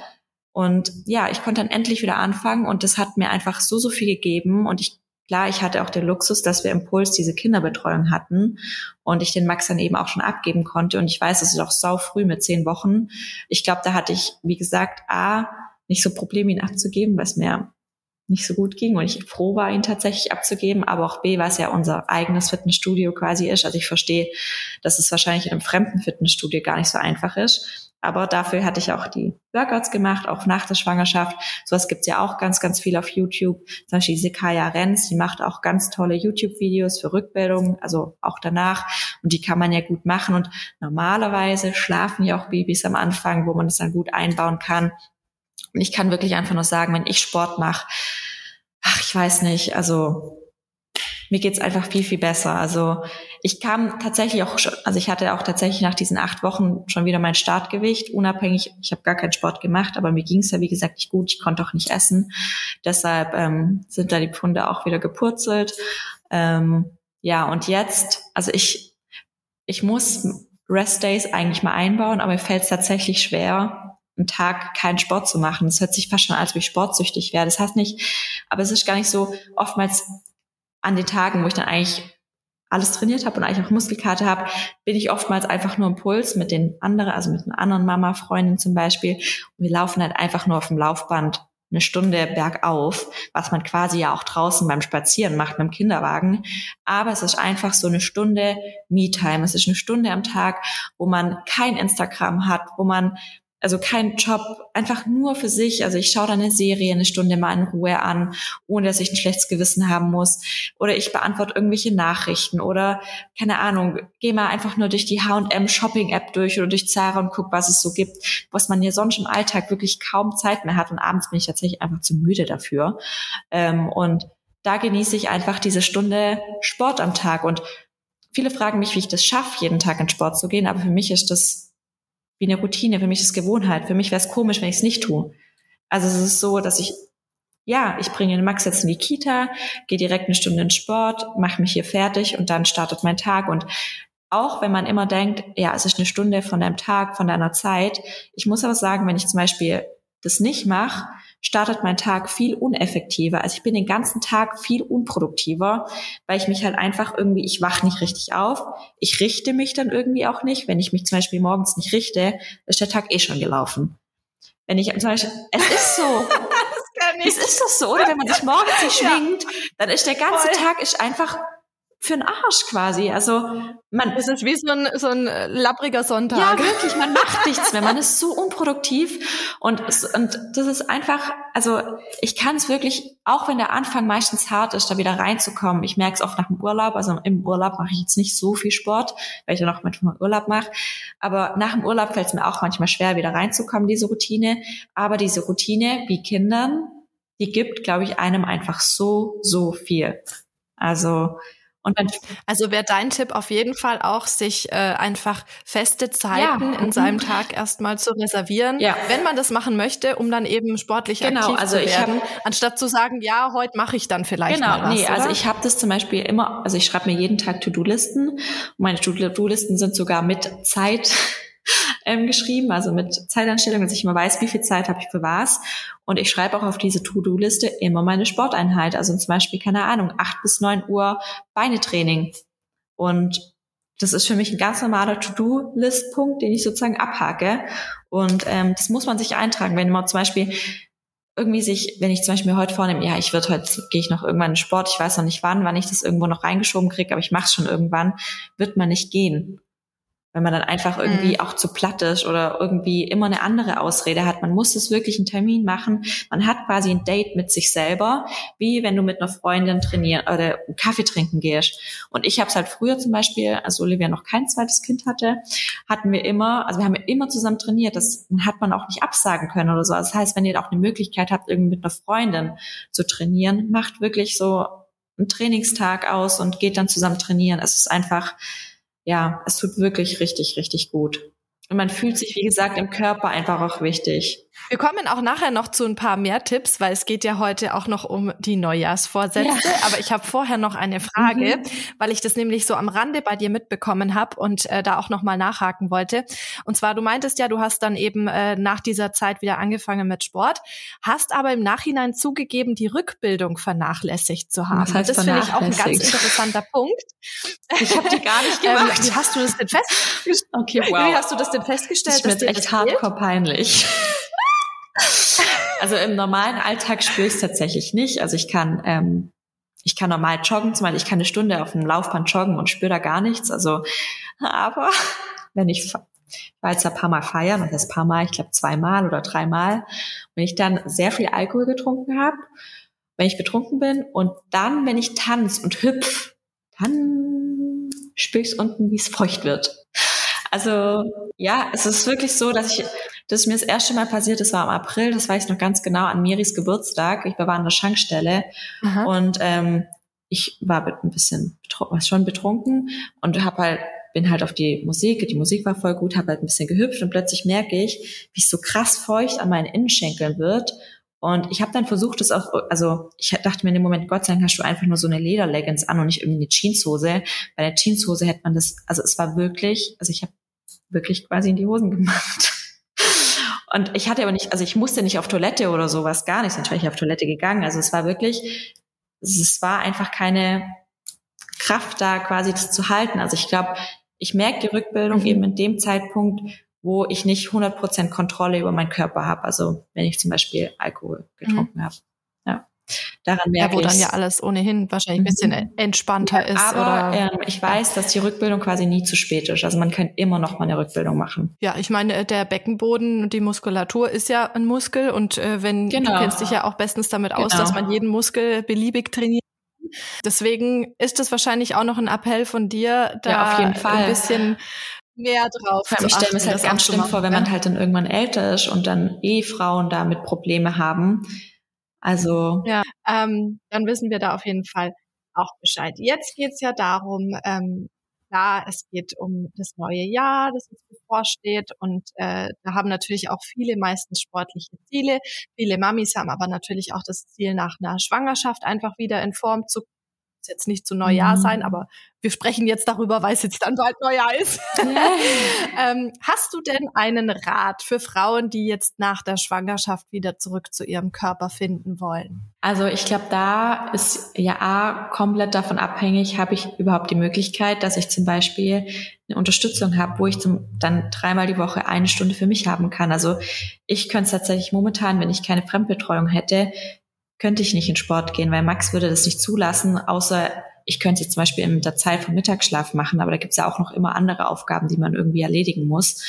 Und ja, ich konnte dann endlich wieder anfangen und das hat mir einfach so, so viel gegeben und ich klar, ich hatte auch den Luxus, dass wir im Puls diese Kinderbetreuung hatten und ich den Max dann eben auch schon abgeben konnte. Und ich weiß, es ist auch sau früh mit zehn Wochen. Ich glaube, da hatte ich, wie gesagt, A, nicht so Probleme, ihn abzugeben, es mir nicht so gut ging und ich froh war, ihn tatsächlich abzugeben, aber auch B, was ja unser eigenes Fitnessstudio quasi ist. Also ich verstehe, dass es wahrscheinlich in einem fremden Fitnessstudio gar nicht so einfach ist. Aber dafür hatte ich auch die Workouts gemacht, auch nach der Schwangerschaft. Sowas gibt's ja auch ganz, ganz viel auf YouTube. Zum Beispiel Sekaya Renz, die macht auch ganz tolle YouTube-Videos für Rückbildung, also auch danach. Und die kann man ja gut machen. Und normalerweise schlafen ja auch Babys am Anfang, wo man das dann gut einbauen kann. Und ich kann wirklich einfach nur sagen, wenn ich Sport mache, ach, ich weiß nicht, also mir geht's einfach viel, viel besser. Also ich kam tatsächlich auch, schon, also ich hatte auch tatsächlich nach diesen acht Wochen schon wieder mein Startgewicht, unabhängig, ich habe gar keinen Sport gemacht, aber mir ging's ja wie gesagt nicht gut, ich konnte auch nicht essen. Deshalb ähm, sind da die Pfunde auch wieder gepurzelt. Ähm, ja, und jetzt, also ich, ich muss Rest Days eigentlich mal einbauen, aber mir fällt es tatsächlich schwer, einen Tag keinen Sport zu machen. Das hört sich fast schon an, als ob ich sportsüchtig wäre. Das heißt nicht, aber es ist gar nicht so oftmals an den Tagen, wo ich dann eigentlich alles trainiert habe und eigentlich auch Muskelkarte habe, bin ich oftmals einfach nur im Puls mit den anderen, also mit einer anderen Mama, Freundin zum Beispiel. Und wir laufen halt einfach nur auf dem Laufband eine Stunde bergauf, was man quasi ja auch draußen beim Spazieren macht mit dem Kinderwagen. Aber es ist einfach so eine Stunde Me-Time. Es ist eine Stunde am Tag, wo man kein Instagram hat, wo man also kein Job, einfach nur für sich. Also ich schaue da eine Serie eine Stunde mal in Ruhe an, ohne dass ich ein schlechtes Gewissen haben muss. Oder ich beantworte irgendwelche Nachrichten oder keine Ahnung, gehe mal einfach nur durch die H&M Shopping App durch oder durch Zara und guck, was es so gibt, was man ja sonst im Alltag wirklich kaum Zeit mehr hat. Und abends bin ich tatsächlich einfach zu müde dafür. Ähm, und da genieße ich einfach diese Stunde Sport am Tag. Und viele fragen mich, wie ich das schaffe, jeden Tag in Sport zu gehen. Aber für mich ist das wie eine Routine. Für mich ist es Gewohnheit. Für mich wäre es komisch, wenn ich es nicht tue. Also es ist so, dass ich, ja, ich bringe den Max jetzt in die Kita, gehe direkt eine Stunde in Sport, mache mich hier fertig und dann startet mein Tag. Und auch wenn man immer denkt, ja, es ist eine Stunde von deinem Tag, von deiner Zeit. Ich muss aber sagen, wenn ich zum Beispiel das nicht mache, startet mein Tag viel uneffektiver. Also ich bin den ganzen Tag viel unproduktiver, weil ich mich halt einfach irgendwie, ich wach nicht richtig auf. Ich richte mich dann irgendwie auch nicht. Wenn ich mich zum Beispiel morgens nicht richte, ist der Tag eh schon gelaufen. Wenn ich zum Beispiel, es ist so. es ist doch so, oder? Wenn man sich morgens nicht schwingt, dann ist der ganze Voll. Tag ist einfach für einen Arsch quasi. Also man. Es ist wie so ein, so ein äh, labbriger Sonntag. Ja, wirklich, man macht nichts mehr. Man ist so unproduktiv und, und das ist einfach, also ich kann es wirklich, auch wenn der Anfang meistens hart ist, da wieder reinzukommen. Ich merke es oft nach dem Urlaub. Also im Urlaub mache ich jetzt nicht so viel Sport, weil ich ja noch manchmal Urlaub mache. Aber nach dem Urlaub fällt es mir auch manchmal schwer, wieder reinzukommen, diese Routine. Aber diese Routine, wie Kindern, die gibt, glaube ich, einem einfach so, so viel. Also und dann, also wäre dein Tipp auf jeden Fall auch, sich äh, einfach feste Zeiten ja. in seinem Tag erstmal zu reservieren, ja. wenn man das machen möchte, um dann eben sportlich genau, aktiv also zu werden, hab, anstatt zu sagen, ja, heute mache ich dann vielleicht genau, mal was. Nee, oder? also ich habe das zum Beispiel immer, also ich schreibe mir jeden Tag To-Do-Listen. Meine To-Do-Listen sind sogar mit Zeit ähm, geschrieben, also mit Zeitanstellung, dass ich immer weiß, wie viel Zeit habe ich für was. Und ich schreibe auch auf diese To-Do-Liste immer meine Sporteinheit. Also zum Beispiel, keine Ahnung, acht bis neun Uhr Beinetraining. Und das ist für mich ein ganz normaler To-Do-List-Punkt, den ich sozusagen abhake. Und ähm, das muss man sich eintragen. Wenn man zum Beispiel irgendwie sich, wenn ich zum Beispiel heute vornehme, ja, ich würde heute, gehe ich noch irgendwann in Sport, ich weiß noch nicht wann, wann ich das irgendwo noch reingeschoben kriege, aber ich mache es schon irgendwann, wird man nicht gehen wenn man dann einfach irgendwie mhm. auch zu platt ist oder irgendwie immer eine andere Ausrede hat. Man muss es wirklich einen Termin machen. Man hat quasi ein Date mit sich selber, wie wenn du mit einer Freundin trainieren oder Kaffee trinken gehst. Und ich habe es halt früher zum Beispiel, als Olivia noch kein zweites Kind hatte, hatten wir immer, also wir haben immer zusammen trainiert. Das hat man auch nicht absagen können oder so. Das heißt, wenn ihr auch eine Möglichkeit habt, irgendwie mit einer Freundin zu trainieren, macht wirklich so einen Trainingstag aus und geht dann zusammen trainieren. Es ist einfach ja, es tut wirklich richtig, richtig gut. Und man fühlt sich, wie gesagt, im Körper einfach auch wichtig. Wir kommen auch nachher noch zu ein paar mehr Tipps, weil es geht ja heute auch noch um die Neujahrsvorsätze. Ja. Aber ich habe vorher noch eine Frage, mhm. weil ich das nämlich so am Rande bei dir mitbekommen habe und äh, da auch noch mal nachhaken wollte. Und zwar, du meintest ja, du hast dann eben äh, nach dieser Zeit wieder angefangen mit Sport, hast aber im Nachhinein zugegeben, die Rückbildung vernachlässigt zu haben. Das, heißt das finde ich auch ein ganz interessanter Punkt. Ich habe die gar nicht ähm, gemacht. Ähm, wie hast du das denn festgestellt? Okay, wow. Wie hast du das denn festgestellt? Das ist mir echt hardcore peinlich. Also im normalen Alltag spüre ich es tatsächlich nicht. Also ich kann, ähm, ich kann normal joggen, zum Beispiel ich kann eine Stunde auf dem Laufband joggen und spüre da gar nichts. Also, aber wenn ich, ich war jetzt ein paar Mal feiern, und das paar Mal, ich glaube zweimal oder dreimal, wenn ich dann sehr viel Alkohol getrunken habe, wenn ich betrunken bin und dann, wenn ich tanze und hüpf, dann spüre ich unten, wie es feucht wird. Also ja, es ist wirklich so, dass ich, das ist mir das erste Mal passiert, das war im April, das weiß ich noch ganz genau, an Miris Geburtstag. Ich war an der Schankstelle Aha. und ähm, ich war ein bisschen betrunken, schon betrunken und habe halt bin halt auf die Musik, die Musik war voll gut, habe halt ein bisschen gehüpft und plötzlich merke ich, wie es so krass feucht an meinen Innenschenkeln wird. Und ich habe dann versucht, es auch, also ich dachte mir in dem Moment, Gott sei Dank hast du einfach nur so eine Lederleggings an und nicht irgendwie eine Jeanshose. Bei der Jeanshose hätte man das, also es war wirklich, also ich habe wirklich quasi in die Hosen gemacht. Und ich hatte aber nicht, also ich musste nicht auf Toilette oder sowas, gar nicht, sonst wäre ich auf Toilette gegangen. Also es war wirklich, es war einfach keine Kraft da quasi das zu halten. Also ich glaube, ich merke die Rückbildung mhm. eben in dem Zeitpunkt, wo ich nicht 100% Kontrolle über meinen Körper habe. Also wenn ich zum Beispiel Alkohol getrunken mhm. habe. Daran merke ja, wo dann ja alles ohnehin wahrscheinlich ein bisschen mhm. entspannter ja, ist. Aber ähm, ich weiß, dass die Rückbildung quasi nie zu spät ist. Also man kann immer noch mal eine Rückbildung machen. Ja, ich meine, der Beckenboden und die Muskulatur ist ja ein Muskel und äh, wenn genau. du kennst dich ja auch bestens damit aus, genau. dass man jeden Muskel beliebig trainiert. Deswegen ist es wahrscheinlich auch noch ein Appell von dir, da ja, auf jeden Fall. ein bisschen mehr drauf. Allem, ich stelle mir es halt ganz schlimm vor, wenn man halt dann irgendwann älter ist und dann Ehefrauen damit Probleme haben also ja, ähm, dann wissen wir da auf jeden Fall auch Bescheid. Jetzt geht's ja darum, ähm, ja, es geht um das neue Jahr, das uns bevorsteht und äh, da haben natürlich auch viele meistens sportliche Ziele. Viele Mamis haben aber natürlich auch das Ziel, nach einer Schwangerschaft einfach wieder in Form zu jetzt nicht zu Neujahr mhm. sein, aber wir sprechen jetzt darüber, weil es jetzt dann bald Neujahr ist. ähm, hast du denn einen Rat für Frauen, die jetzt nach der Schwangerschaft wieder zurück zu ihrem Körper finden wollen? Also ich glaube, da ist ja A, komplett davon abhängig, habe ich überhaupt die Möglichkeit, dass ich zum Beispiel eine Unterstützung habe, wo ich zum, dann dreimal die Woche eine Stunde für mich haben kann. Also ich könnte es tatsächlich momentan, wenn ich keine Fremdbetreuung hätte, könnte ich nicht in Sport gehen, weil Max würde das nicht zulassen, außer ich könnte jetzt zum Beispiel in der Zeit vom Mittagsschlaf machen, aber da gibt es ja auch noch immer andere Aufgaben, die man irgendwie erledigen muss.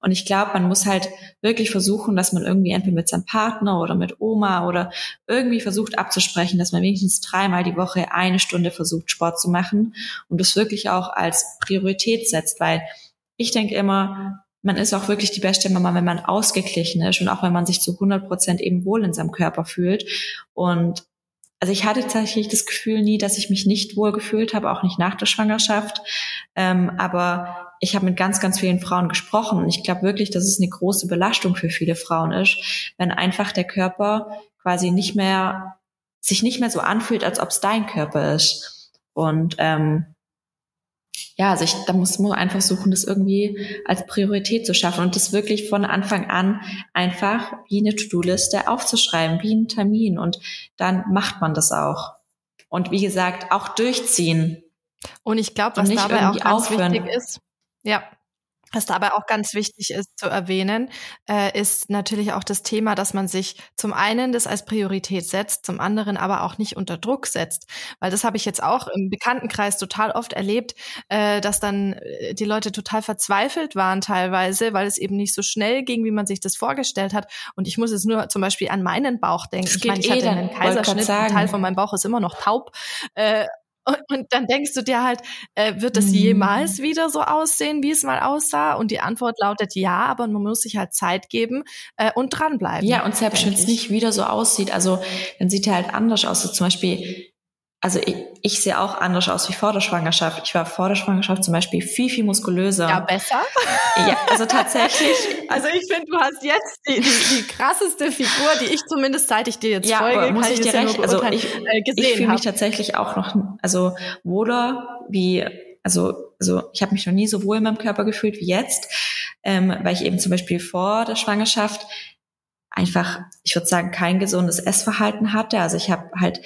Und ich glaube, man muss halt wirklich versuchen, dass man irgendwie entweder mit seinem Partner oder mit Oma oder irgendwie versucht abzusprechen, dass man wenigstens dreimal die Woche eine Stunde versucht, Sport zu machen und das wirklich auch als Priorität setzt, weil ich denke immer, man ist auch wirklich die beste Mama, wenn man ausgeglichen ist und auch wenn man sich zu 100 Prozent eben wohl in seinem Körper fühlt. Und also ich hatte tatsächlich das Gefühl nie, dass ich mich nicht wohl gefühlt habe, auch nicht nach der Schwangerschaft. Ähm, aber ich habe mit ganz, ganz vielen Frauen gesprochen und ich glaube wirklich, dass es eine große Belastung für viele Frauen ist, wenn einfach der Körper quasi nicht mehr sich nicht mehr so anfühlt, als ob es dein Körper ist. Und ähm, ja, also ich, da muss man einfach suchen, das irgendwie als Priorität zu schaffen und das wirklich von Anfang an einfach wie eine To-Do-Liste aufzuschreiben, wie ein Termin und dann macht man das auch. Und wie gesagt, auch durchziehen. Und ich glaube, was dabei auch ganz aufhören. wichtig ist, ja, was dabei auch ganz wichtig ist zu erwähnen, äh, ist natürlich auch das Thema, dass man sich zum einen das als Priorität setzt, zum anderen aber auch nicht unter Druck setzt. Weil das habe ich jetzt auch im Bekanntenkreis total oft erlebt, äh, dass dann äh, die Leute total verzweifelt waren teilweise, weil es eben nicht so schnell ging, wie man sich das vorgestellt hat. Und ich muss jetzt nur zum Beispiel an meinen Bauch denken. Ich meine, ich hatte eh einen Kaiserschnitt, ein Teil von meinem Bauch ist immer noch taub. Äh, und, und dann denkst du dir halt, äh, wird es jemals mhm. wieder so aussehen, wie es mal aussah? Und die Antwort lautet ja, aber man muss sich halt Zeit geben äh, und dranbleiben. Ja, und selbst wenn es nicht wieder so aussieht, also dann sieht er halt anders aus. So zum Beispiel also ich, ich sehe auch anders aus wie vor der Schwangerschaft. Ich war vor der Schwangerschaft zum Beispiel viel, viel muskulöser. Ja, besser? Ja, also tatsächlich. Also ich finde, du hast jetzt die, die, die krasseste Figur, die ich zumindest, seit ich dir jetzt ja, folge, muss ich, ich dir recht, also ich, äh, ich fühle mich tatsächlich auch noch, also wohler wie, also, also ich habe mich noch nie so wohl in meinem Körper gefühlt wie jetzt, ähm, weil ich eben zum Beispiel vor der Schwangerschaft einfach, ich würde sagen, kein gesundes Essverhalten hatte. Also ich habe halt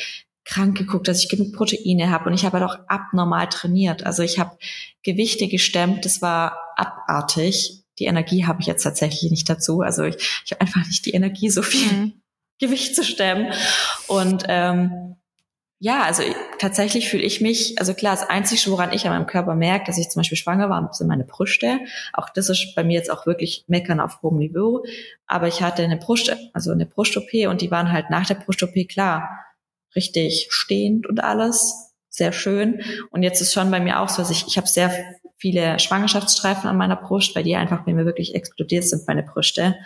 krank geguckt, dass ich genug Proteine habe und ich habe halt auch abnormal trainiert. Also ich habe Gewichte gestemmt, das war abartig. Die Energie habe ich jetzt tatsächlich nicht dazu. Also ich, ich habe einfach nicht die Energie, so viel mhm. Gewicht zu stemmen. Und ähm, ja, also tatsächlich fühle ich mich, also klar, das Einzige, woran ich an meinem Körper merke, dass ich zum Beispiel schwanger war, sind meine Brüste. Auch das ist bei mir jetzt auch wirklich meckern auf hohem Niveau. Aber ich hatte eine Brust, also eine Brust-OP und die waren halt nach der Brust-OP klar richtig stehend und alles. Sehr schön. Und jetzt ist schon bei mir auch so, dass ich, ich habe sehr viele Schwangerschaftsstreifen an meiner Brust, weil die einfach bei mir wirklich explodiert sind, meine Brüste.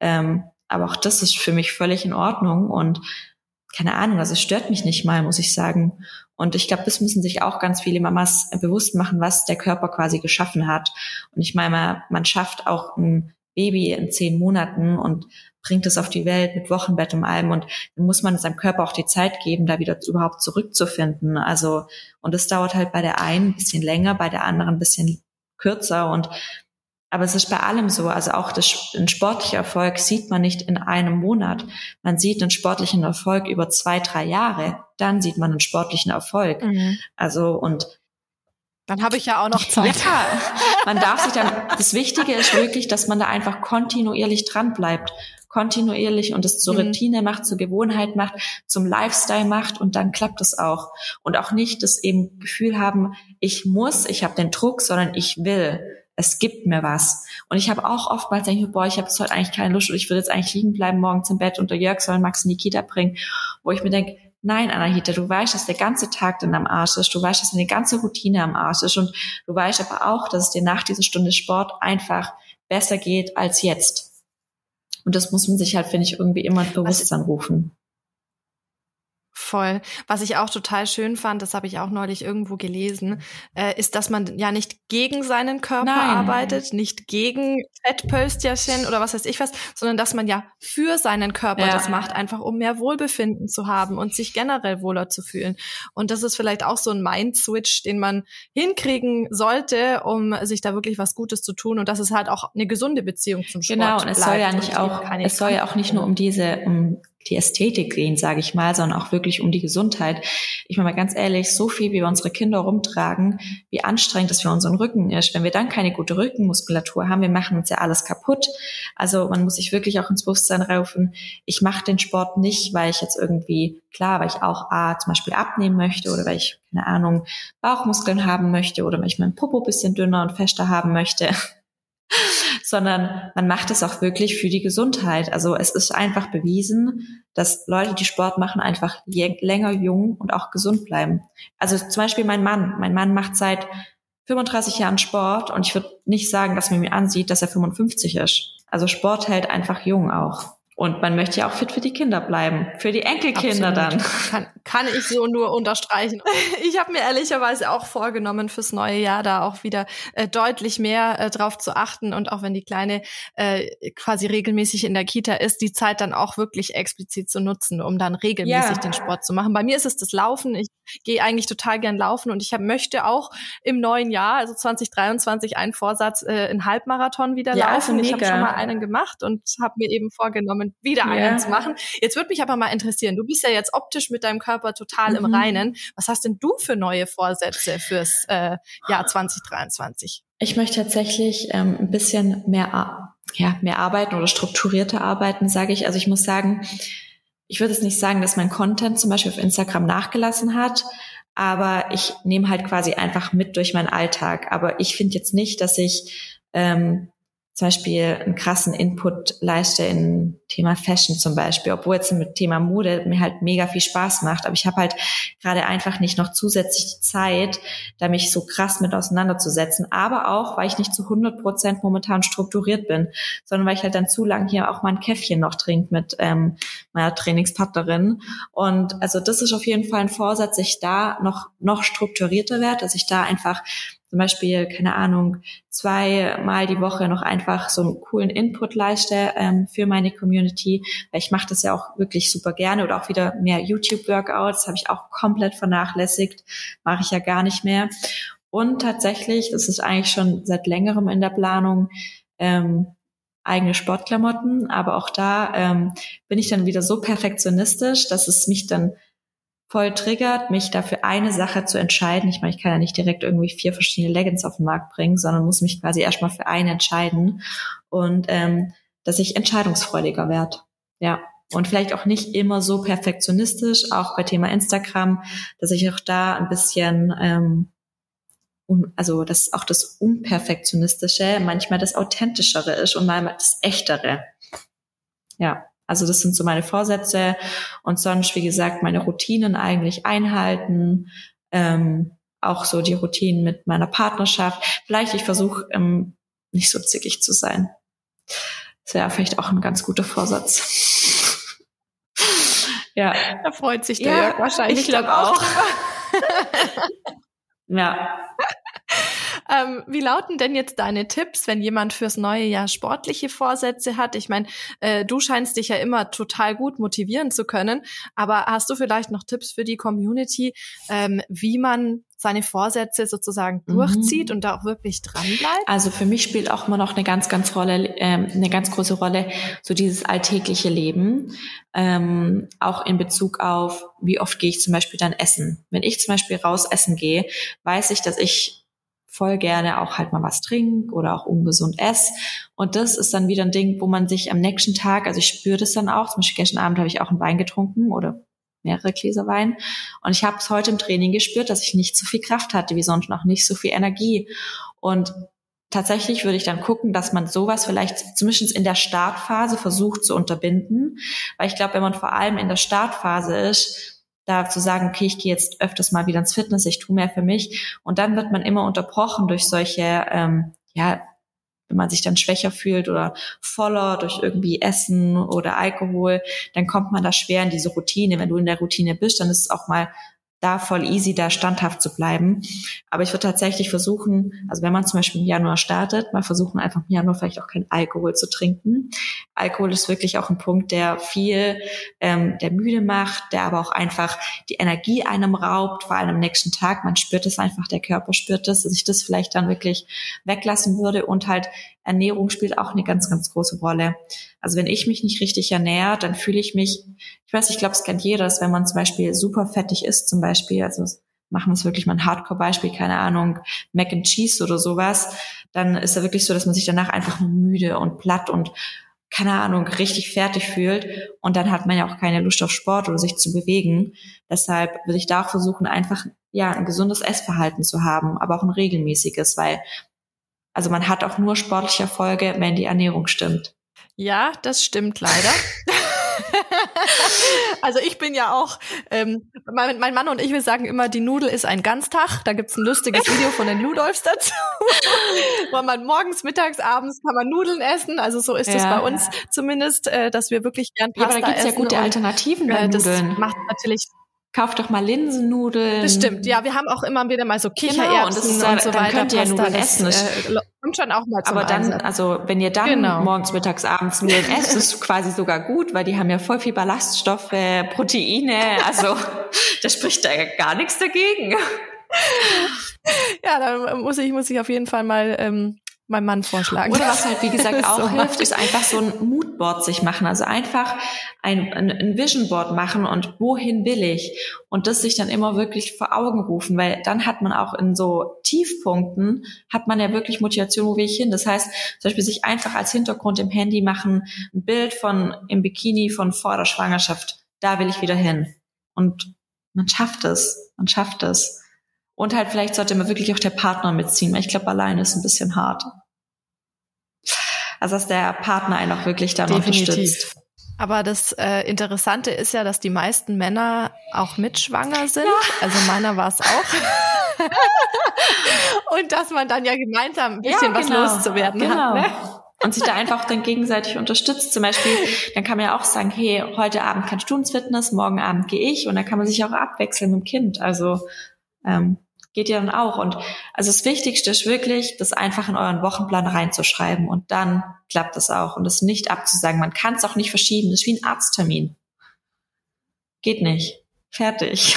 Ähm, aber auch das ist für mich völlig in Ordnung und keine Ahnung, also es stört mich nicht mal, muss ich sagen. Und ich glaube, das müssen sich auch ganz viele Mamas bewusst machen, was der Körper quasi geschaffen hat. Und ich meine, man schafft auch ein Baby in zehn Monaten und bringt es auf die Welt mit Wochenbett um allem und dann muss man seinem Körper auch die Zeit geben, da wieder überhaupt zurückzufinden. Also, und es dauert halt bei der einen ein bisschen länger, bei der anderen ein bisschen kürzer und aber es ist bei allem so, also auch das, ein sportlicher Erfolg sieht man nicht in einem Monat. Man sieht einen sportlichen Erfolg über zwei, drei Jahre. Dann sieht man einen sportlichen Erfolg. Mhm. Also und dann habe ich ja auch noch Zeit. Ja, man darf sich dann, das Wichtige ist wirklich, dass man da einfach kontinuierlich dran bleibt. Kontinuierlich und es zur mhm. Routine macht, zur Gewohnheit macht, zum Lifestyle macht und dann klappt es auch. Und auch nicht das eben Gefühl haben, ich muss, ich habe den Druck, sondern ich will. Es gibt mir was. Und ich habe auch oftmals denke, boah, ich habe jetzt heute eigentlich keine Lust oder ich würde jetzt eigentlich liegen bleiben morgens im Bett und der Jörg soll Max in die Kita bringen, wo ich mir denke, Nein, Anahita, du weißt, dass der ganze Tag dann am Arsch ist. Du weißt, dass deine ganze Routine am Arsch ist. Und du weißt aber auch, dass es dir nach dieser Stunde Sport einfach besser geht als jetzt. Und das muss man sich halt, finde ich, irgendwie immer ins Bewusstsein rufen. Voll. Was ich auch total schön fand, das habe ich auch neulich irgendwo gelesen, äh, ist, dass man ja nicht gegen seinen Körper Nein. arbeitet, nicht gegen Fettpölsterchen oder was weiß ich was, sondern dass man ja für seinen Körper ja. das macht, einfach um mehr Wohlbefinden zu haben und sich generell wohler zu fühlen. Und das ist vielleicht auch so ein Mind-Switch, den man hinkriegen sollte, um sich da wirklich was Gutes zu tun. Und das ist halt auch eine gesunde Beziehung zum Sport. Genau, und es soll ja nicht auch, es soll ja auch nicht nur um diese, um die Ästhetik gehen, sage ich mal, sondern auch wirklich um die Gesundheit. Ich meine mal ganz ehrlich, so viel wie wir unsere Kinder rumtragen, wie anstrengend das für unseren Rücken ist. Wenn wir dann keine gute Rückenmuskulatur haben, wir machen uns ja alles kaputt. Also man muss sich wirklich auch ins Bewusstsein raufen, ich mache den Sport nicht, weil ich jetzt irgendwie, klar, weil ich auch A, zum Beispiel abnehmen möchte oder weil ich, keine Ahnung, Bauchmuskeln haben möchte oder weil ich meinen Popo bisschen dünner und fester haben möchte sondern man macht es auch wirklich für die Gesundheit. Also es ist einfach bewiesen, dass Leute, die Sport machen, einfach länger jung und auch gesund bleiben. Also zum Beispiel mein Mann. Mein Mann macht seit 35 Jahren Sport und ich würde nicht sagen, dass man mir ansieht, dass er 55 ist. Also Sport hält einfach jung auch. Und man möchte ja auch fit für die Kinder bleiben, für die Enkelkinder Absolut. dann. Kann, kann ich so nur unterstreichen. Ich habe mir ehrlicherweise auch vorgenommen, fürs neue Jahr da auch wieder äh, deutlich mehr äh, drauf zu achten und auch wenn die Kleine äh, quasi regelmäßig in der Kita ist, die Zeit dann auch wirklich explizit zu nutzen, um dann regelmäßig ja. den Sport zu machen. Bei mir ist es das Laufen. Ich gehe eigentlich total gern laufen und ich hab, möchte auch im neuen Jahr, also 2023, einen Vorsatz, äh, einen Halbmarathon wieder ja, laufen. Ich habe schon mal einen gemacht und habe mir eben vorgenommen, wieder ja. einen zu machen. Jetzt würde mich aber mal interessieren, du bist ja jetzt optisch mit deinem Körper total mhm. im Reinen. Was hast denn du für neue Vorsätze fürs äh, Jahr 2023? Ich möchte tatsächlich ähm, ein bisschen mehr, ja, mehr arbeiten oder strukturierter arbeiten, sage ich. Also ich muss sagen, ich würde es nicht sagen, dass mein Content zum Beispiel auf Instagram nachgelassen hat, aber ich nehme halt quasi einfach mit durch meinen Alltag. Aber ich finde jetzt nicht, dass ich ähm, zum Beispiel einen krassen Input leiste in Thema Fashion zum Beispiel, obwohl jetzt mit Thema Mode mir halt mega viel Spaß macht. Aber ich habe halt gerade einfach nicht noch zusätzlich Zeit, da mich so krass mit auseinanderzusetzen. Aber auch, weil ich nicht zu 100 Prozent momentan strukturiert bin, sondern weil ich halt dann zu lang hier auch mal ein Käffchen noch trinke mit ähm, meiner Trainingspartnerin. Und also das ist auf jeden Fall ein Vorsatz, dass ich da noch, noch strukturierter werde, dass ich da einfach zum Beispiel, keine Ahnung, zweimal die Woche noch einfach so einen coolen Input leiste ähm, für meine Community, weil ich mache das ja auch wirklich super gerne oder auch wieder mehr YouTube-Workouts, habe ich auch komplett vernachlässigt, mache ich ja gar nicht mehr. Und tatsächlich, das ist eigentlich schon seit längerem in der Planung, ähm, eigene Sportklamotten, aber auch da ähm, bin ich dann wieder so perfektionistisch, dass es mich dann voll triggert, mich dafür eine Sache zu entscheiden. Ich meine, ich kann ja nicht direkt irgendwie vier verschiedene Leggings auf den Markt bringen, sondern muss mich quasi erstmal für eine entscheiden und ähm, dass ich entscheidungsfreudiger werde. Ja. Und vielleicht auch nicht immer so perfektionistisch, auch bei Thema Instagram, dass ich auch da ein bisschen, ähm, un, also dass auch das Unperfektionistische manchmal das Authentischere ist und mal das Echtere. Ja. Also das sind so meine Vorsätze und sonst, wie gesagt, meine Routinen eigentlich einhalten. Ähm, auch so die Routinen mit meiner Partnerschaft. Vielleicht ich versuche ähm, nicht so zickig zu sein. Das wäre vielleicht auch ein ganz guter Vorsatz. ja. Da freut sich der ja, Jörg wahrscheinlich. Ich glaube auch. ja. Ähm, wie lauten denn jetzt deine Tipps, wenn jemand fürs neue Jahr sportliche Vorsätze hat? Ich meine, äh, du scheinst dich ja immer total gut motivieren zu können, aber hast du vielleicht noch Tipps für die Community, ähm, wie man seine Vorsätze sozusagen mhm. durchzieht und da auch wirklich dran bleibt? Also für mich spielt auch immer noch eine ganz, ganz Rolle, ähm, eine ganz große Rolle so dieses alltägliche Leben, ähm, auch in Bezug auf, wie oft gehe ich zum Beispiel dann essen. Wenn ich zum Beispiel raus essen gehe, weiß ich, dass ich voll gerne auch halt mal was trinke oder auch ungesund esse. Und das ist dann wieder ein Ding, wo man sich am nächsten Tag, also ich spüre das dann auch, zum Beispiel gestern Abend habe ich auch einen Wein getrunken oder mehrere Gläser Wein. Und ich habe es heute im Training gespürt, dass ich nicht so viel Kraft hatte wie sonst noch nicht so viel Energie. Und tatsächlich würde ich dann gucken, dass man sowas vielleicht zumindest in der Startphase versucht zu unterbinden. Weil ich glaube, wenn man vor allem in der Startphase ist, da zu sagen, okay, ich gehe jetzt öfters mal wieder ins Fitness, ich tue mehr für mich. Und dann wird man immer unterbrochen durch solche, ähm, ja, wenn man sich dann schwächer fühlt oder voller durch irgendwie Essen oder Alkohol, dann kommt man da schwer in diese Routine. Wenn du in der Routine bist, dann ist es auch mal da voll easy, da standhaft zu bleiben. Aber ich würde tatsächlich versuchen, also wenn man zum Beispiel im Januar startet, mal versuchen einfach im Januar vielleicht auch kein Alkohol zu trinken. Alkohol ist wirklich auch ein Punkt, der viel, ähm, der müde macht, der aber auch einfach die Energie einem raubt, vor allem am nächsten Tag. Man spürt es einfach, der Körper spürt es, dass ich das vielleicht dann wirklich weglassen würde und halt Ernährung spielt auch eine ganz, ganz große Rolle. Also wenn ich mich nicht richtig ernähre, dann fühle ich mich, ich weiß, ich glaube, es kennt jeder, dass wenn man zum Beispiel super fettig ist, zum Beispiel, also machen wir es wirklich mal ein Hardcore-Beispiel, keine Ahnung, Mac and Cheese oder sowas, dann ist ja wirklich so, dass man sich danach einfach müde und platt und keine Ahnung, richtig fertig fühlt und dann hat man ja auch keine Lust auf Sport oder sich zu bewegen. Deshalb würde ich da auch versuchen, einfach ja ein gesundes Essverhalten zu haben, aber auch ein regelmäßiges, weil also man hat auch nur sportliche Erfolge, wenn die Ernährung stimmt. Ja, das stimmt leider. also ich bin ja auch, ähm, mein, mein, Mann und ich, wir sagen immer, die Nudel ist ein Ganztag. Da gibt's ein lustiges Video von den Ludolfs dazu. Wo man morgens, mittags, abends kann man Nudeln essen. Also so ist es ja. bei uns zumindest, äh, dass wir wirklich gern Pasta ja, aber da gibt's ja gute Alternativen bei äh, Nudeln. Das macht natürlich Kauf doch mal Linsennudeln. Das stimmt, ja. Wir haben auch immer wieder mal so Kichererbsen genau, und, das ist, und so dann weiter. Könnt ihr ja Nudeln essen. Das, äh, kommt schon auch mal zum Aber dann, Einsatz. also wenn ihr dann genau. morgens, mittags, abends Nudeln esst, ist quasi sogar gut, weil die haben ja voll viel Ballaststoffe, Proteine. Also da spricht da gar nichts dagegen. Ja, dann muss ich, muss ich auf jeden Fall mal ähm, meinem Mann vorschlagen. Oder was halt, wie gesagt, auch so. hilft, ist einfach so ein Moodboard sich machen. Also einfach ein, ein Vision Board machen und wohin will ich? Und das sich dann immer wirklich vor Augen rufen, weil dann hat man auch in so Tiefpunkten, hat man ja wirklich Motivation, wo will ich hin? Das heißt, zum Beispiel sich einfach als Hintergrund im Handy machen, ein Bild von im Bikini von vor der Schwangerschaft. Da will ich wieder hin. Und man schafft es. Man schafft es. Und halt vielleicht sollte man wirklich auch der Partner mitziehen, weil ich glaube, alleine ist ein bisschen hart. Also dass der Partner einen auch wirklich dann Definitiv. unterstützt. Aber das äh, Interessante ist ja, dass die meisten Männer auch mitschwanger sind. Ja. Also meiner war es auch. Und dass man dann ja gemeinsam ein bisschen ja, genau. was loszuwerden genau. hat. Ne? Und sich da einfach dann gegenseitig unterstützt. Zum Beispiel, dann kann man ja auch sagen, hey, heute Abend kannst du ins Fitness, morgen Abend gehe ich. Und dann kann man sich auch abwechseln mit dem Kind. Also ähm, geht ja dann auch. Und also das Wichtigste ist wirklich, das einfach in euren Wochenplan reinzuschreiben und dann klappt das auch. Und das nicht abzusagen. Man kann es auch nicht verschieben. Das ist wie ein Arzttermin. Geht nicht. Fertig.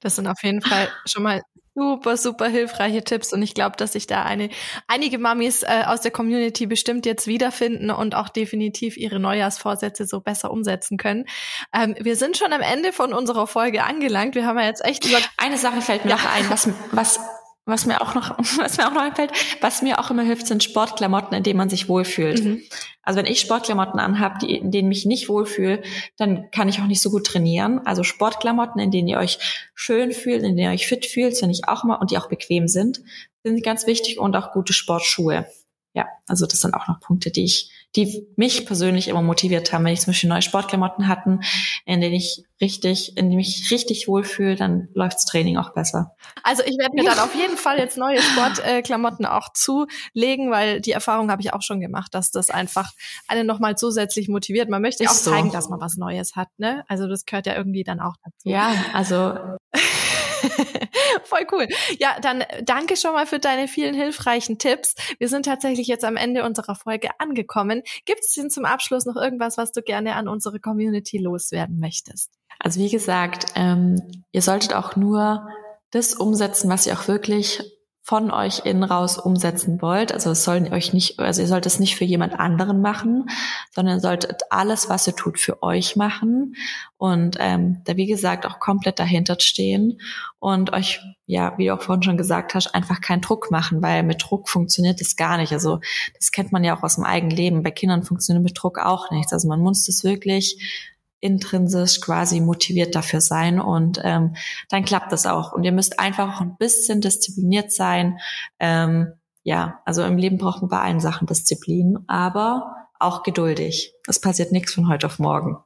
Das sind auf jeden Fall schon mal super, super hilfreiche Tipps und ich glaube, dass sich da eine, einige Mamis äh, aus der Community bestimmt jetzt wiederfinden und auch definitiv ihre Neujahrsvorsätze so besser umsetzen können. Ähm, wir sind schon am Ende von unserer Folge angelangt. Wir haben ja jetzt echt über eine Sache fällt mir noch ein, was, was was mir auch noch, was mir auch noch einfällt, was mir auch immer hilft, sind Sportklamotten, in denen man sich wohlfühlt. Mhm. Also wenn ich Sportklamotten anhabe, die, in denen mich nicht wohlfühle, dann kann ich auch nicht so gut trainieren. Also Sportklamotten, in denen ihr euch schön fühlt, in denen ihr euch fit fühlt, finde ich auch immer und die auch bequem sind, sind ganz wichtig und auch gute Sportschuhe. Ja, also das sind auch noch Punkte, die ich die mich persönlich immer motiviert haben. Wenn ich zum Beispiel neue Sportklamotten hatten, in denen ich richtig, in denen ich richtig wohlfühle, dann läuft's Training auch besser. Also ich werde mir dann auf jeden Fall jetzt neue Sportklamotten auch zulegen, weil die Erfahrung habe ich auch schon gemacht, dass das einfach einen nochmal zusätzlich motiviert. Man möchte ja auch zeigen, so. dass man was Neues hat, ne? Also das gehört ja irgendwie dann auch dazu. Ja, also Voll cool. Ja, dann danke schon mal für deine vielen hilfreichen Tipps. Wir sind tatsächlich jetzt am Ende unserer Folge angekommen. Gibt es denn zum Abschluss noch irgendwas, was du gerne an unsere Community loswerden möchtest? Also wie gesagt, ähm, ihr solltet auch nur das umsetzen, was ihr auch wirklich von euch innen raus umsetzen wollt. Also es sollen euch nicht, also ihr sollt es nicht für jemand anderen machen, sondern ihr solltet alles, was ihr tut, für euch machen und ähm, da wie gesagt auch komplett dahinter stehen und euch, ja, wie du auch vorhin schon gesagt hast, einfach keinen Druck machen, weil mit Druck funktioniert das gar nicht. Also das kennt man ja auch aus dem eigenen Leben. Bei Kindern funktioniert mit Druck auch nichts. Also man muss das wirklich intrinsisch quasi motiviert dafür sein und ähm, dann klappt das auch. Und ihr müsst einfach auch ein bisschen diszipliniert sein. Ähm, ja, also im Leben braucht man bei allen Sachen Disziplin, aber auch geduldig. Es passiert nichts von heute auf morgen.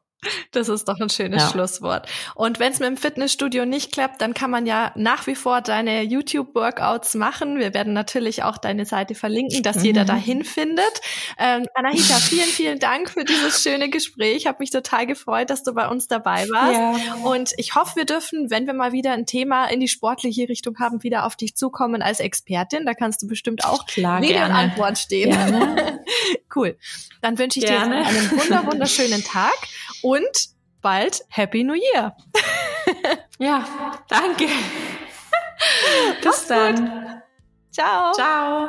Das ist doch ein schönes ja. Schlusswort. Und wenn es mit dem Fitnessstudio nicht klappt, dann kann man ja nach wie vor deine YouTube-Workouts machen. Wir werden natürlich auch deine Seite verlinken, dass mhm. jeder dahin findet. Ähm, Anahita, vielen, vielen Dank für dieses schöne Gespräch. Ich habe mich total gefreut, dass du bei uns dabei warst. Ja. Und ich hoffe, wir dürfen, wenn wir mal wieder ein Thema in die sportliche Richtung haben, wieder auf dich zukommen als Expertin. Da kannst du bestimmt auch Klar, Rede und Antwort stehen. cool. Dann wünsche ich gerne. dir einen wunder wunderschönen Tag und bald Happy New Year. ja, danke. Bis dann. Ciao. Ciao.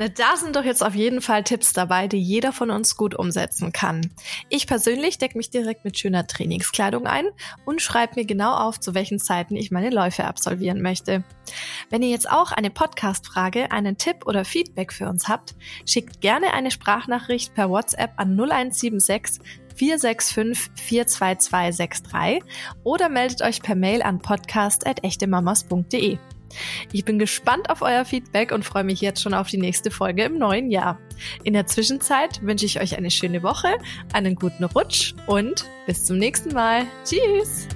Na, da sind doch jetzt auf jeden Fall Tipps dabei, die jeder von uns gut umsetzen kann. Ich persönlich decke mich direkt mit schöner Trainingskleidung ein und schreibe mir genau auf, zu welchen Zeiten ich meine Läufe absolvieren möchte. Wenn ihr jetzt auch eine Podcast-Frage, einen Tipp oder Feedback für uns habt, schickt gerne eine Sprachnachricht per WhatsApp an 0176 465 42263 oder meldet euch per Mail an podcast.echtemamas.de. Ich bin gespannt auf euer Feedback und freue mich jetzt schon auf die nächste Folge im neuen Jahr. In der Zwischenzeit wünsche ich euch eine schöne Woche, einen guten Rutsch und bis zum nächsten Mal. Tschüss!